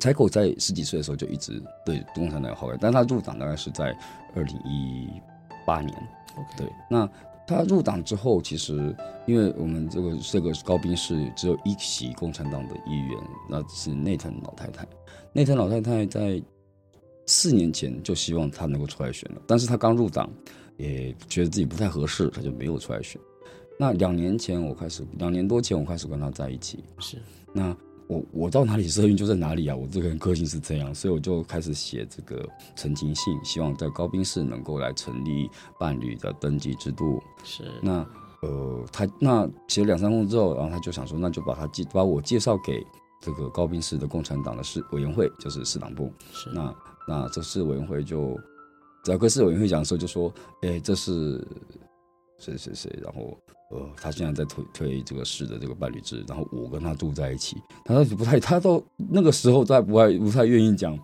[SPEAKER 3] 柴口在十几岁的时候就一直对共产党有好感，但他入党大概是在二零一八年。对，那他入党之后，其实因为我们这个这个高斌是只有一席共产党的议员，那是内藤老太太。内藤老太太在四年前就希望他能够出来选了，但是他刚入党。也觉得自己不太合适，他就没有出来选。那两年前我开始，两年多前我开始跟他在一起。
[SPEAKER 1] 是，
[SPEAKER 3] 那我我到哪里社运就在哪里啊，我这个人个性是这样，所以我就开始写这个澄清信，希望在高滨市能够来成立伴侣的登记制度。
[SPEAKER 1] 是，
[SPEAKER 3] 那呃，他那写了两三封之后，然后他就想说，那就把他介把我介绍给这个高滨市的共产党的市委员会，就是市党部。
[SPEAKER 1] 是，
[SPEAKER 3] 那那这市委员会就。在跟市委员会讲的时候，就说：“哎、欸，这是谁谁谁？然后呃，他现在在推推这个市的这个伴侣制，然后我跟他住在一起。他都不太，他到那个时候在不太不太愿意讲，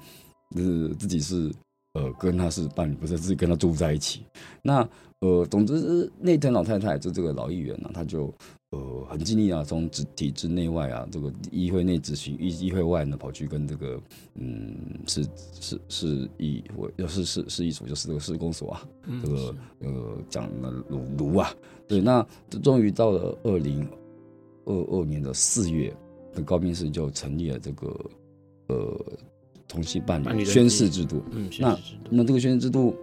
[SPEAKER 3] 就是自己是呃跟他是伴侣，不是自己跟他住在一起。那呃，总之那藤老太太就这个老议员呢、啊，他就。”呃，很尽力啊，从体体制内外啊，这个议会内执行，议议会外呢，跑去跟这个，嗯，是是是议我要是是是议所，就是这个市公所啊，这个呃讲了卢卢啊，对，那终于到了二零二二年的四月，那高滨市就成立了这个呃同性伴侣宣誓制度，嗯，那那这个宣誓制度。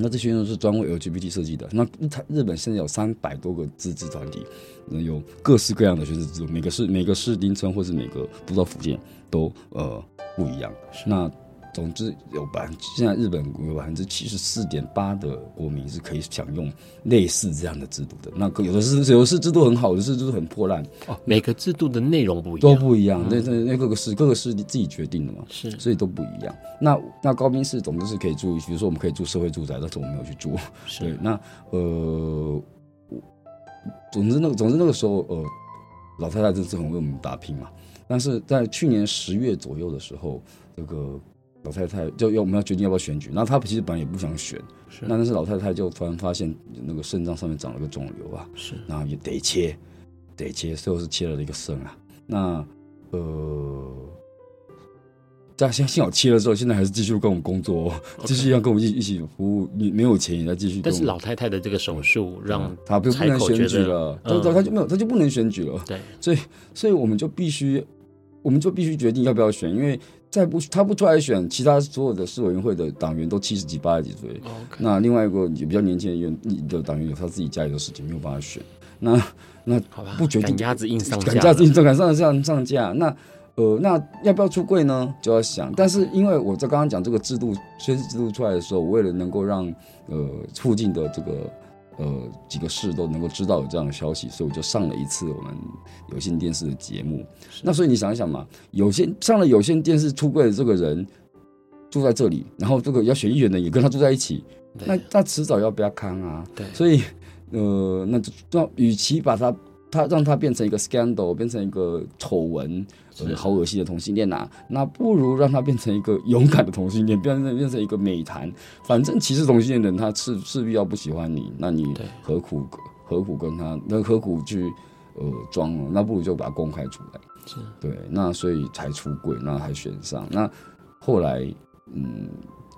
[SPEAKER 3] 那这些呢是专为 LGBT 设计的。那它日本现在有三百多个自治团体，有各式各样的学生制度，每个市每个市町村或是每个都道府县都呃不一样。那总之有百分现在日本有百分之七十四点八的国民是可以享用类似这样的制度的。那有的是有的是制度很好，有的是制度很破烂。
[SPEAKER 1] 哦，每个制度的内容不一样，
[SPEAKER 3] 都不一样。那那那各个市各个市自己决定的嘛，
[SPEAKER 1] 是，
[SPEAKER 3] 所以都不一样。那那高滨市总之是可以住，比如说我们可以住社会住宅，但是我们没有去住。
[SPEAKER 1] 是
[SPEAKER 3] 对，那呃，总之那个总之那个时候呃，老太太真是很为我们打拼嘛。但是在去年十月左右的时候，这个。老太太就要我们要决定要不要选举，那她其实本来也不想选，
[SPEAKER 1] 是，
[SPEAKER 3] 那但是老太太就突然发现那个肾脏上面长了个肿瘤啊，
[SPEAKER 1] 是，
[SPEAKER 3] 然后也得切，得切，最后是切了一个肾啊。那呃，在幸幸好切了之后，现在还是继续跟我们工作，继.续要跟我们一一起服务，你没有钱也在继续。
[SPEAKER 1] 但是老太太的这个手术让
[SPEAKER 3] 她不不能选举了，她、嗯、她就没有，她就不能选举了。
[SPEAKER 1] 对，
[SPEAKER 3] 所以所以我们就必须，我们就必须决定要不要选，因为。再不，他不出来选，其他所有的市委员会的党员都七十几、八十几岁。
[SPEAKER 1] Okay.
[SPEAKER 3] 那另外一个也比较年轻的员的党员有他自己家里的事情，没有办法选。那那不决定，
[SPEAKER 1] 赶鸭子硬上架，
[SPEAKER 3] 赶鸭子硬上赶上上上架。那呃，那要不要出柜呢？就要想。但是因为我在刚刚讲这个制度宣誓制度出来的时候，我为了能够让呃附近的这个。呃，几个市都能够知道有这样的消息，所以我就上了一次我们有线电视的节目。那所以你想一想嘛，有线上了有线电视出柜的这个人住在这里，然后这个要选议员的也跟他住在一起，那那迟早要被他看啊。对，所以呃，那就那与其把他他让他变成一个 scandal，变成一个丑闻。呃好恶心的同性恋呐、啊，那不如让他变成一个勇敢的同性恋，变成变成一个美谈。反正歧视同性恋的人，他势势必要不喜欢你，那你何苦何苦跟他？那何苦去呃装了？那不如就把它公开出来。是对，那所以才出柜，那还选上。那后来，嗯，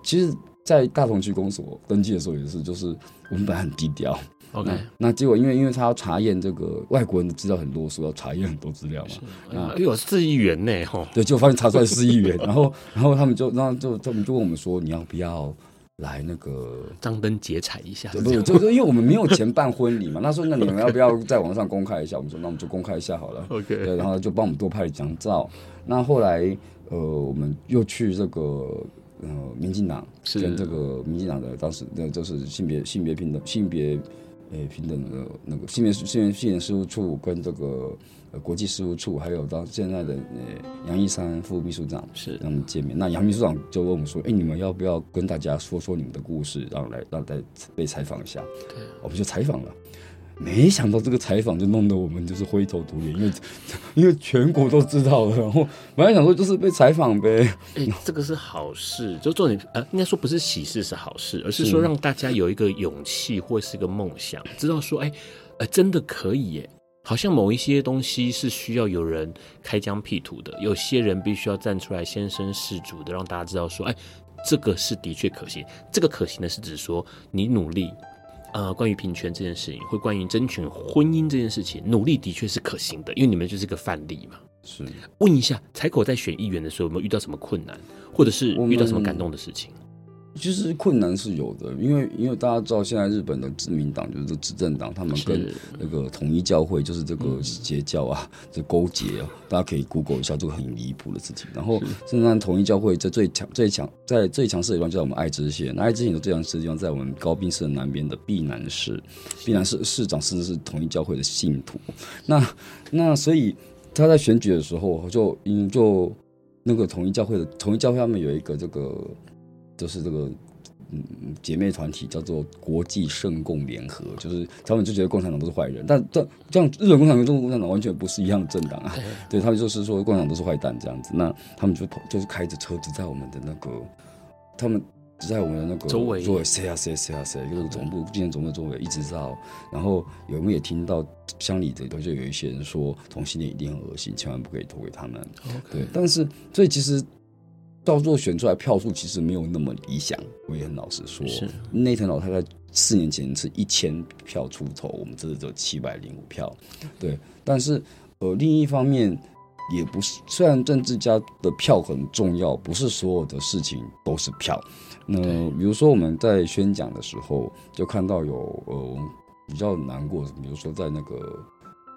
[SPEAKER 3] 其实，在大同区公所登记的时候也是，就是我们本来很低调。OK，那，那结果因为因为他要查验这个外国人的资料很啰嗦，要查验很多资料嘛。啊，
[SPEAKER 1] 有四亿元呢，吼。
[SPEAKER 3] 对，就发现查出来四亿元，然后然后他们就然后就他们就问我们说，你要不要来那个
[SPEAKER 1] 张灯结彩一下。
[SPEAKER 3] 不 是，就是因为我们没有钱办婚礼嘛。他说：“那你们要不要在网上公开一下？”我们说：“那我们就公开一下好了。”
[SPEAKER 1] OK，
[SPEAKER 3] 对，然后就帮我们多拍了几张照。那后来，呃，我们又去这个呃民进党，跟这个民进党的当时那就是性别性别平等性别诶平等的那个新闻新闻新闻事务处跟这个。呃，国际事务处还有到现在的呃杨一山副秘书长是让我们见面。那杨秘书长就问我们说：“哎，你们要不要跟大家说说你们的故事，然后来让大家被采访一下？”对，我们就采访了。没想到这个采访就弄得我们就是灰头土脸，因为 因为全国都知道了。然后本来想说就是被采访呗。
[SPEAKER 1] 哎，这个是好事，就重点呃，应该说不是喜事是好事，而是说让大家有一个勇气或是一个梦想，知道说哎，呃，真的可以耶。好像某一些东西是需要有人开疆辟土的，有些人必须要站出来先声士卒的，让大家知道说，哎，这个是的确可行。这个可行的是指说你努力，呃，关于平权这件事情，会关于争取婚姻这件事情，努力的确是可行的，因为你们就是个范例嘛。
[SPEAKER 3] 是。
[SPEAKER 1] 问一下，彩口在选议员的时候有没有遇到什么困难，或者是遇到什么感动的事情？
[SPEAKER 3] 其实困难是有的，因为因为大家知道现在日本的自民党就是执政党，他们跟那个统一教会就是这个邪教啊，这勾结啊，大家可以 Google 一下这个很离谱的事情。然后，甚至统一教会在最强最强在最强势的地方就在我们爱知县，那爱知县的最强势的地方在我们高滨市的南边的碧南市，碧南市市长甚至是统一教会的信徒。那那所以他在选举的时候就嗯就那个统一教会的统一教会他们有一个这个。就是这个嗯姐妹团体叫做国际圣共联合，就是他们就觉得共产党都是坏人，但这这样日本共产党跟中国共产党完全不是一样的政党啊，对，他们就是说共产党都是坏蛋这样子，那他们就就是开着车子在我们的那个，他们在我们的那个周围，周围塞啊塞塞啊塞，就是总部今年总部周围一直到，然后有没有也听到乡里的就有一些人说同性恋一定很恶心，千万不可以投给他们，对，但是所以其实。到最后选出来票数其实没有那么理想，我也很老实说。是内藤老太太四年前是一千票出头，我们这次只有七百零五票。对，但是呃，另一方面也不是，虽然政治家的票很重要，不是所有的事情都是票。那比如说我们在宣讲的时候，就看到有呃比较难过，比如说在那个。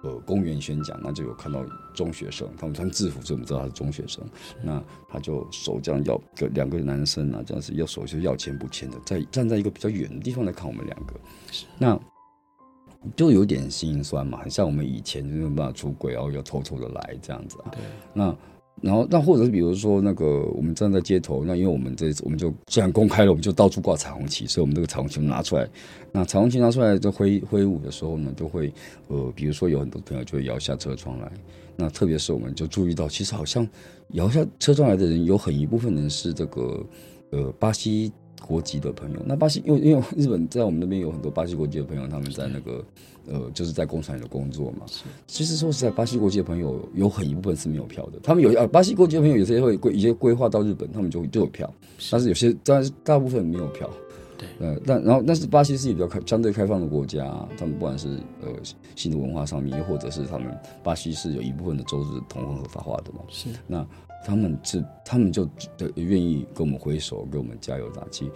[SPEAKER 3] 呃，公园宣讲，那就有看到中学生，他们穿制服，所以我们知道他是中学生。那他就手这样要，个两个男生啊，这样子要手就要钱不钱的，在站在一个比较远的地方来看我们两个，那就有点心酸嘛，很像我们以前就没有办法出轨，然后要偷偷的来这样子啊。对，那。然后，那或者是比如说那个，我们站在街头，那因为我们这我们就既然公开了，我们就到处挂彩虹旗，所以我们这个彩虹旗拿出来，那彩虹旗拿出来就挥挥舞的时候呢，就会呃，比如说有很多朋友就会摇下车窗来，那特别是我们就注意到，其实好像摇下车窗来的人有很一部分人是这个呃巴西。国籍的朋友，那巴西因为因为日本在我们那边有很多巴西国籍的朋友，他们在那个呃，就是在工厂里的工作嘛。其实说实在，巴西国籍的朋友有很一部分是没有票的。他们有啊，巴西国籍的朋友有些会规一些规划到日本，他们就就有票，但是有些但是大部分没有票。对，呃，但然后但是巴西是一个比较开相对开放的国家，他们不管是呃新的文化上面，又或者是他们巴西是有一部分的州是同婚合法化的嘛。是那。他们是，他们就愿意跟我们挥手，给我们加油打气.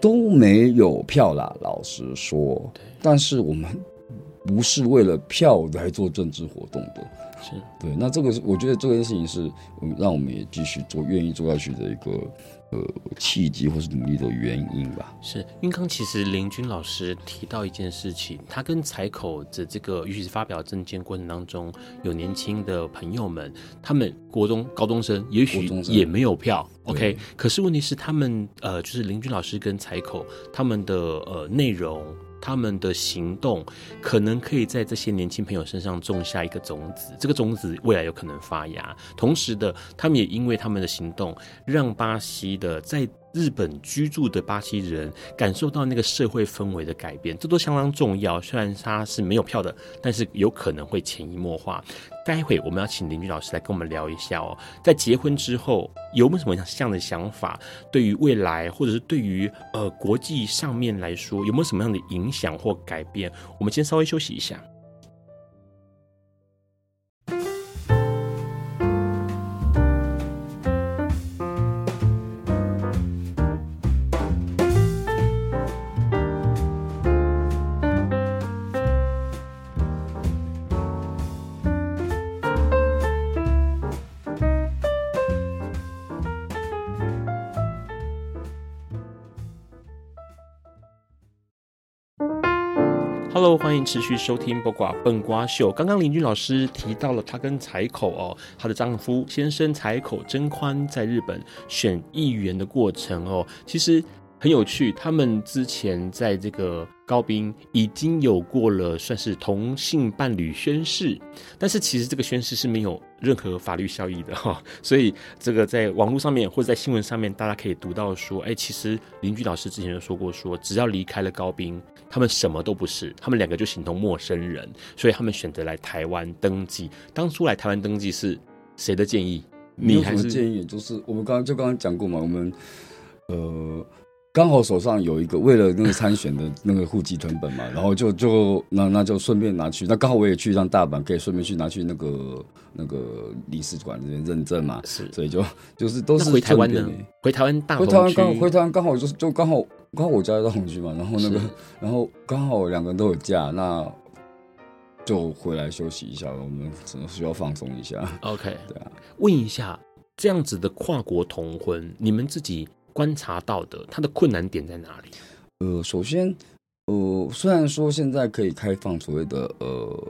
[SPEAKER 3] 都没有票啦。老实说，但是我们不是为了票来做政治活动的，是对。那这个是，我觉得这件事情是，让我们也继续做，愿意做下去的一个。呃，契机或是努力的原因吧。
[SPEAKER 1] 是，因为刚其实林军老师提到一件事情，他跟采口的这个，尤其是发表政见过程当中，有年轻的朋友们，他们国中高中生也许也没有票，OK。可是问题是，他们呃，就是林军老师跟采口他们的呃内容。他们的行动可能可以在这些年轻朋友身上种下一个种子，这个种子未来有可能发芽。同时的，他们也因为他们的行动，让巴西的在日本居住的巴西人感受到那个社会氛围的改变，这都相当重要。虽然他是没有票的，但是有可能会潜移默化。待会我们要请林军老师来跟我们聊一下哦，在结婚之后有没有什么样的想法？对于未来，或者是对于呃国际上面来说，有没有什么样的影响或改变？我们先稍微休息一下。Hello，欢迎持续收听《播瓜笨瓜秀》。刚刚林俊老师提到了她跟采口哦，她的丈夫先生采口真宽在日本选议员的过程哦，其实。很有趣，他们之前在这个高滨已经有过了算是同性伴侣宣誓，但是其实这个宣誓是没有任何法律效益的哈，所以这个在网络上面或者在新闻上面，大家可以读到说，哎，其实邻居老师之前就说过说，说只要离开了高斌，他们什么都不是，他们两个就形同陌生人，所以他们选择来台湾登记。当初来台湾登记是谁的建议？你还是
[SPEAKER 3] 建议就是我们刚刚就刚刚讲过嘛，我们呃。刚好手上有一个为了那个参选的那个户籍成本嘛，然后就就那那就顺便拿去，那刚好我也去一趟大阪，可以顺便去拿去那个那个领事馆这边认证嘛，是，所以就就是都是
[SPEAKER 1] 回台湾的，回台湾大回台湾
[SPEAKER 3] 刚回台湾刚好就是就刚好刚好我家在大同区嘛，然后那个 然后刚好两个人都有假，那就回来休息一下，我们只能需要放松一下。
[SPEAKER 1] OK，
[SPEAKER 3] 对啊，
[SPEAKER 1] 问一下这样子的跨国同婚，你们自己。观察到的，它的困难点在哪里？
[SPEAKER 3] 呃，首先，呃，虽然说现在可以开放所谓的呃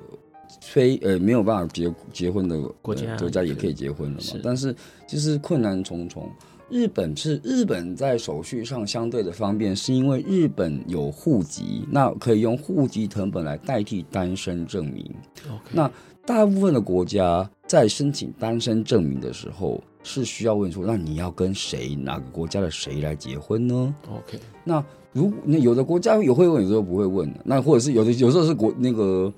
[SPEAKER 3] 非呃没有办法结结婚的国家国家也可以结婚了嘛，是，但是其实困难重重。日本是日本在手续上相对的方便，是因为日本有户籍，那可以用户籍成本来代替单身证明。那大部分的国家在申请单身证明的时候，是需要问说，那你要跟谁，哪个国家的谁来结婚呢
[SPEAKER 1] ？OK，
[SPEAKER 3] 那如那有的国家有会问，有时候不会问的。那或者是有的有时候是国那个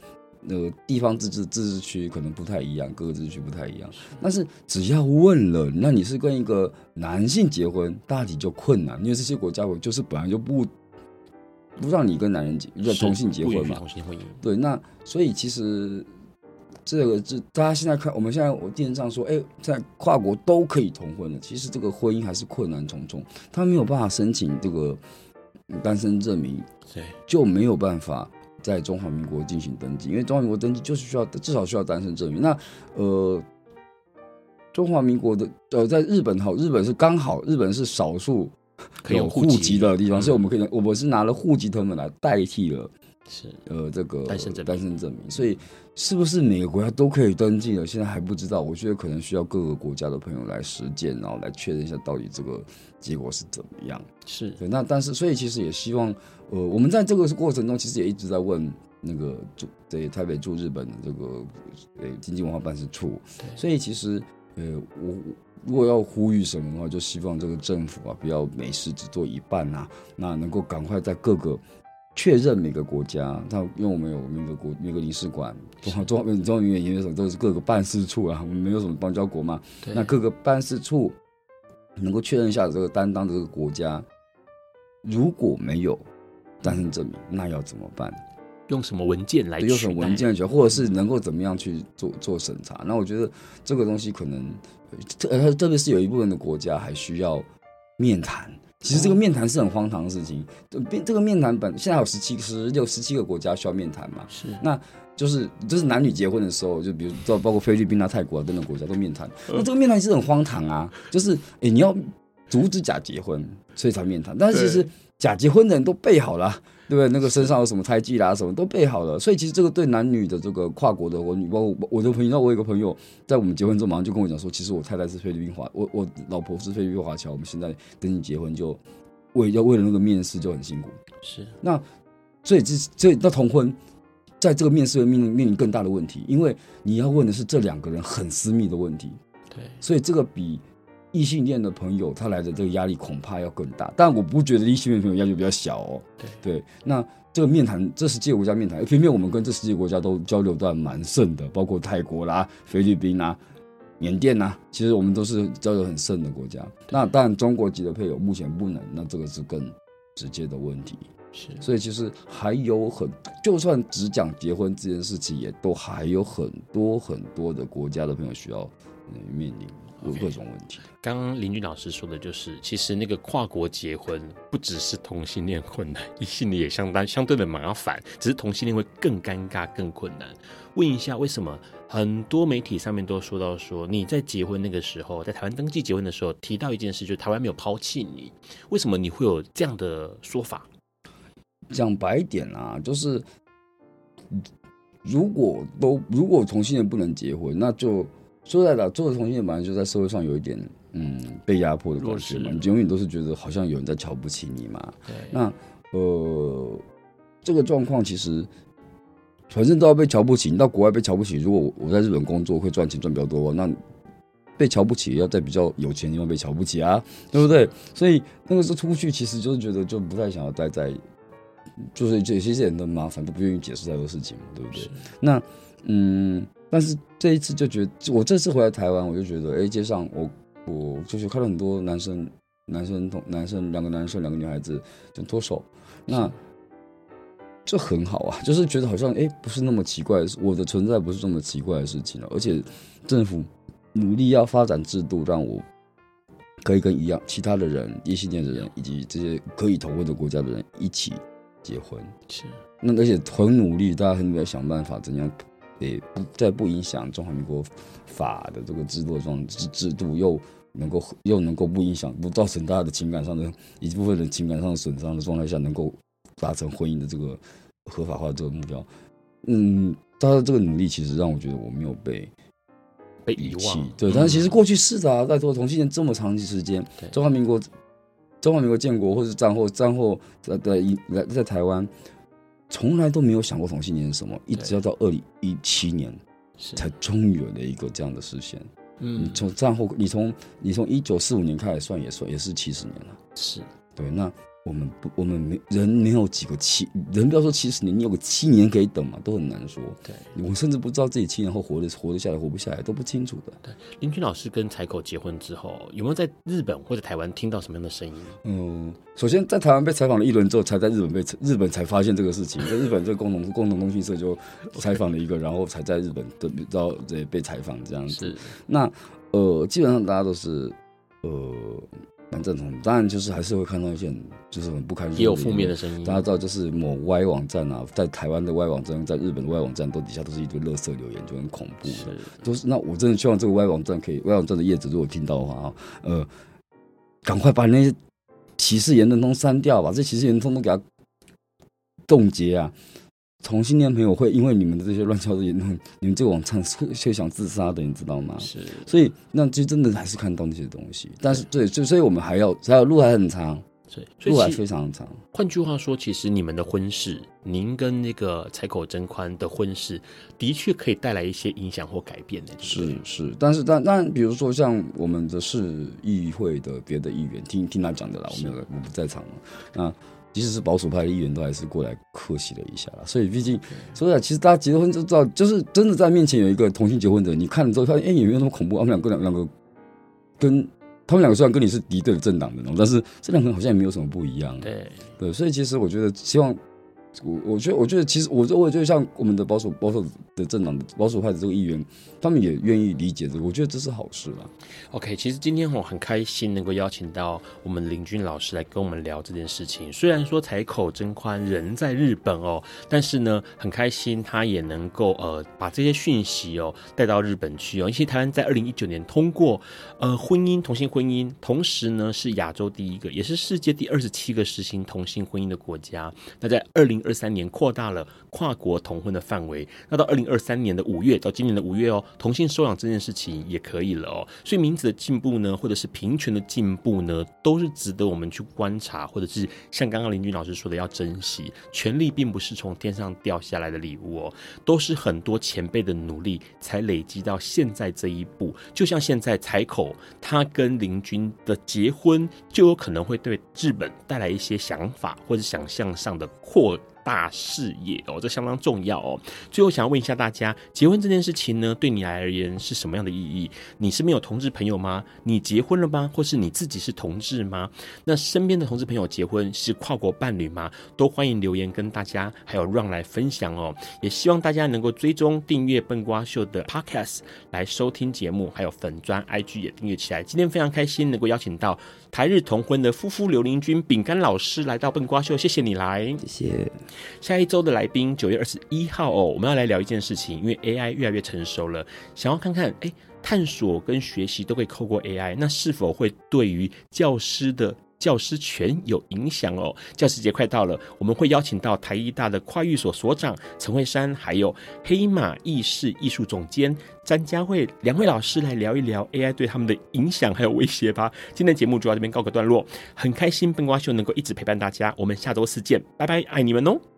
[SPEAKER 3] 呃地方自治自治区可能不太一样，各个自治区不太一样。但是只要问了，那你是跟一个男性结婚，大体就困难，因为这些国家我就是本来就不不让你跟男人结，就同性结婚嘛。
[SPEAKER 1] 同性婚姻。
[SPEAKER 3] 对，那所以其实。这个这大家现在看，我们现在我电视上说，哎，在跨国都可以同婚了。其实这个婚姻还是困难重重，他没有办法申请这个单身证明，对，就没有办法在中华民国进行登记，因为中华民国登记就是需要至少需要单身证明。那呃，中华民国的呃，在日本好，日本是刚好，日本是少数有户籍的地方，所以我们可以，我们是拿了户籍謄本来代替了。是呃，这个单身证单身证明，所以是不是每个国家都可以登记的？现在还不知道。我觉得可能需要各个国家的朋友来实践，然后来确认一下到底这个结果是怎么样。是对，那但是所以其实也希望，呃，我们在这个过程中其实也一直在问那个驻对台北驻日本的这个呃经济文化办事处。所以其实呃，我如果要呼吁什么的话，就希望这个政府啊，不要没事只做一半啊，那能够赶快在各个。确认每个国家，他因为我们有每个国那个领事馆，中华中华中华民国研究所都是各个办事处啊，我们没有什么邦交国嘛。那各个办事处能够确认一下这个担当的这个国家，如果没有单身证明，那要怎么办？
[SPEAKER 1] 用什么文件来？
[SPEAKER 3] 用什么文件来？或者是能够怎么样去做做审查？那我觉得这个东西可能，特特别是有一部分的国家还需要面谈。其实这个面谈是很荒唐的事情。这这个面谈本现在有十七、十六、十七个国家需要面谈嘛？是，那就是就是男女结婚的时候，就比如说包括菲律宾啊、泰国啊等等国家都面谈。那这个面谈其实很荒唐啊，就是哎，你要阻止假结婚，所以才面谈。但是其实假结婚的人都备好了。对不对？那个身上有什么胎记啦，什么都备好了。所以其实这个对男女的这个跨国的，我女包括我的朋友，那我有个朋友，在我们结婚之后马上就跟我讲说，其实我太太是菲律宾华，我我老婆是菲律宾华侨，我们现在等你结婚就为要为了那个面试就很辛苦。是，那所以这所以那同婚在这个面试会面临面临更大的问题，因为你要问的是这两个人很私密的问题。对，所以这个比。异性恋的朋友，他来的这个压力恐怕要更大，但我不觉得异性恋朋友压力比较小哦。对对，那这个面谈，这十几个国家面谈，偏偏我们跟这十几个国家都交流的蛮盛的，包括泰国啦、菲律宾啦、缅甸呐，其实我们都是交流很盛的国家。那当然，中国籍的配偶目前不能，那这个是更直接的问题。是，所以其实还有很，就算只讲结婚这件事情，也都还有很多很多的国家的朋友需要面临。有各种问题。
[SPEAKER 1] 刚刚林俊老师说的就是，其实那个跨国结婚不只是同性恋困难，异性恋也相当相对的麻烦，只是同性恋会更尴尬、更困难。问一下，为什么很多媒体上面都说到说你在结婚那个时候，在台湾登记结婚的时候提到一件事，就是台湾没有抛弃你，为什么你会有这样的说法？
[SPEAKER 3] 讲白一点啊，就是如果都如果同性恋不能结婚，那就说实在的，做的同性恋本来就在社会上有一点嗯被压迫的感觉嘛，你永远都是觉得好像有人在瞧不起你嘛。对，那呃，这个状况其实反正都要被瞧不起。你到国外被瞧不起，如果我我在日本工作会赚钱赚比较多，那被瞧不起要在比较有钱的地方被瞧不起啊，对不对？所以那个时候出去，其实就是觉得就不太想要待在。就是这些人的麻烦都不愿意解释太多事情，对不对？那嗯，但是这一次就觉得，我这次回来台湾，我就觉得，哎，街上我我就是看到很多男生，男生同男生两个男生两个女孩子就脱手，那这很好啊，就是觉得好像哎，不是那么奇怪，我的存在不是这么奇怪的事情了，而且政府努力要发展制度，让我可以跟一样其他的人异性恋的人以及这些可以同婚的国家的人一起。结婚。是，那而且很努力，大家很努力想办法怎样，诶，不在不影响中华民国法的这个制度状制制度，又能够又能够不影响，不造成大家的情感上的一部分人情感上的损伤的状态下，能够达成婚姻的这个合法化这个目标。嗯，他的这个努力其实让我觉得我没有被
[SPEAKER 1] 被遗弃。
[SPEAKER 3] 对，但是其实过去是的啊，在做同性恋这么长时间，中华民国。中华民国建国，或是战后战后在在在在台湾，从来都没有想过同性恋是什么，一直要到二零一七年，才终于有了一个这样的实现。嗯，你从战后，你从你从一九四五年开始算，也算也是七十年了。
[SPEAKER 1] 是
[SPEAKER 3] 对，那。我们不，我们没人没有几个七人，不要说七十年，你有个七年可以等嘛，都很难说。对，我甚至不知道自己七年后活得活得下来，活不下来都不清楚的。
[SPEAKER 1] 对，林君老师跟柴口结婚之后，有没有在日本或者台湾听到什么样的声音？
[SPEAKER 3] 嗯，首先在台湾被采访了一轮之后，才在日本被日本才发现这个事情。在日本这个共同共同通讯社就采访了一个，然后才在日本的到对被采访这样子。是，那呃，基本上大家都是呃。蛮正常的，当然就是还是会看到一些就是很不堪，
[SPEAKER 1] 也有负面的声音。
[SPEAKER 3] 大家知道，就是某歪网站啊，在台湾的歪网站，在日本的歪网站，都底下都是一堆垃圾留言，就很恐怖。是，都是那我真的希望这个歪网站可以，歪网站的业主如果听到的话啊，呃，赶快把那些歧视言论通删掉，把这歧视言论通都给它冻结啊。同性恋朋友会因为你们的这些乱七八糟言论，你们这个网站会会想自杀的，你知道吗？是，所以那就真的还是看到那些东西，但是对，就所以我们还要还有路还很长，对，路还非常长。
[SPEAKER 1] 换句话说，其实你们的婚事，您跟那个采口真宽的婚事，的确可以带来一些影响或改变的。
[SPEAKER 3] 是是，但是但但比如说像我们的市议会的别的议员，听听他讲的啦，我们我不在场了，那。即使是保守派的议员，都还是过来客气了一下啦。所以，毕竟，所以其实大家结了婚就知道，就是真的在面前有一个同性结婚者，你看了之后发现，哎，也没有那么恐怖。他们两个两两个，跟他们两个虽然跟你是敌对的政党的，但是这两个人好像也没有什么不一样。对对，所以其实我觉得，希望。我我觉得，我觉得其实我认为，就像我们的保守保守的政党的保守派的这个议员，他们也愿意理解这个，我觉得这是好事了。
[SPEAKER 1] OK，其实今天我很开心能够邀请到我们林君老师来跟我们聊这件事情。虽然说采口真宽人在日本哦，但是呢，很开心他也能够呃把这些讯息哦带到日本去哦。因为台湾在二零一九年通过呃婚姻同性婚姻，同时呢是亚洲第一个，也是世界第二十七个实行同性婚姻的国家。那在二零二三年扩大了跨国同婚的范围，那到二零二三年的五月到今年的五月哦，同性收养这件事情也可以了哦。所以名字的进步呢，或者是平权的进步呢，都是值得我们去观察，或者是像刚刚林君老师说的要珍惜。权利并不是从天上掉下来的礼物哦，都是很多前辈的努力才累积到现在这一步。就像现在采口他跟林君的结婚，就有可能会对日本带来一些想法或者想象上的扩。大事业哦，这相当重要哦。最后想要问一下大家，结婚这件事情呢，对你来而言是什么样的意义？你是没有同志朋友吗？你结婚了吗？或是你自己是同志吗？那身边的同志朋友结婚是跨国伴侣吗？都欢迎留言跟大家还有让来分享哦。也希望大家能够追踪订阅笨瓜秀的 Podcast 来收听节目，还有粉砖 IG 也订阅起来。今天非常开心能够邀请到台日同婚的夫妇刘林君饼干老师来到笨瓜秀，谢谢你来，
[SPEAKER 3] 谢谢。
[SPEAKER 1] 下一周的来宾九月二十一号哦，我们要来聊一件事情，因为 AI 越来越成熟了，想要看看哎，探索跟学习都可以透过 AI，那是否会对于教师的教师权有影响哦。教师节快到了，我们会邀请到台艺大的跨域所所长陈慧珊，还有黑马艺事艺术总监詹佳慧两位老师来聊一聊 AI 对他们的影响还有威胁吧。今天的节目就到这边告个段落，很开心笨瓜秀能够一直陪伴大家，我们下周四见，拜拜，爱你们哦。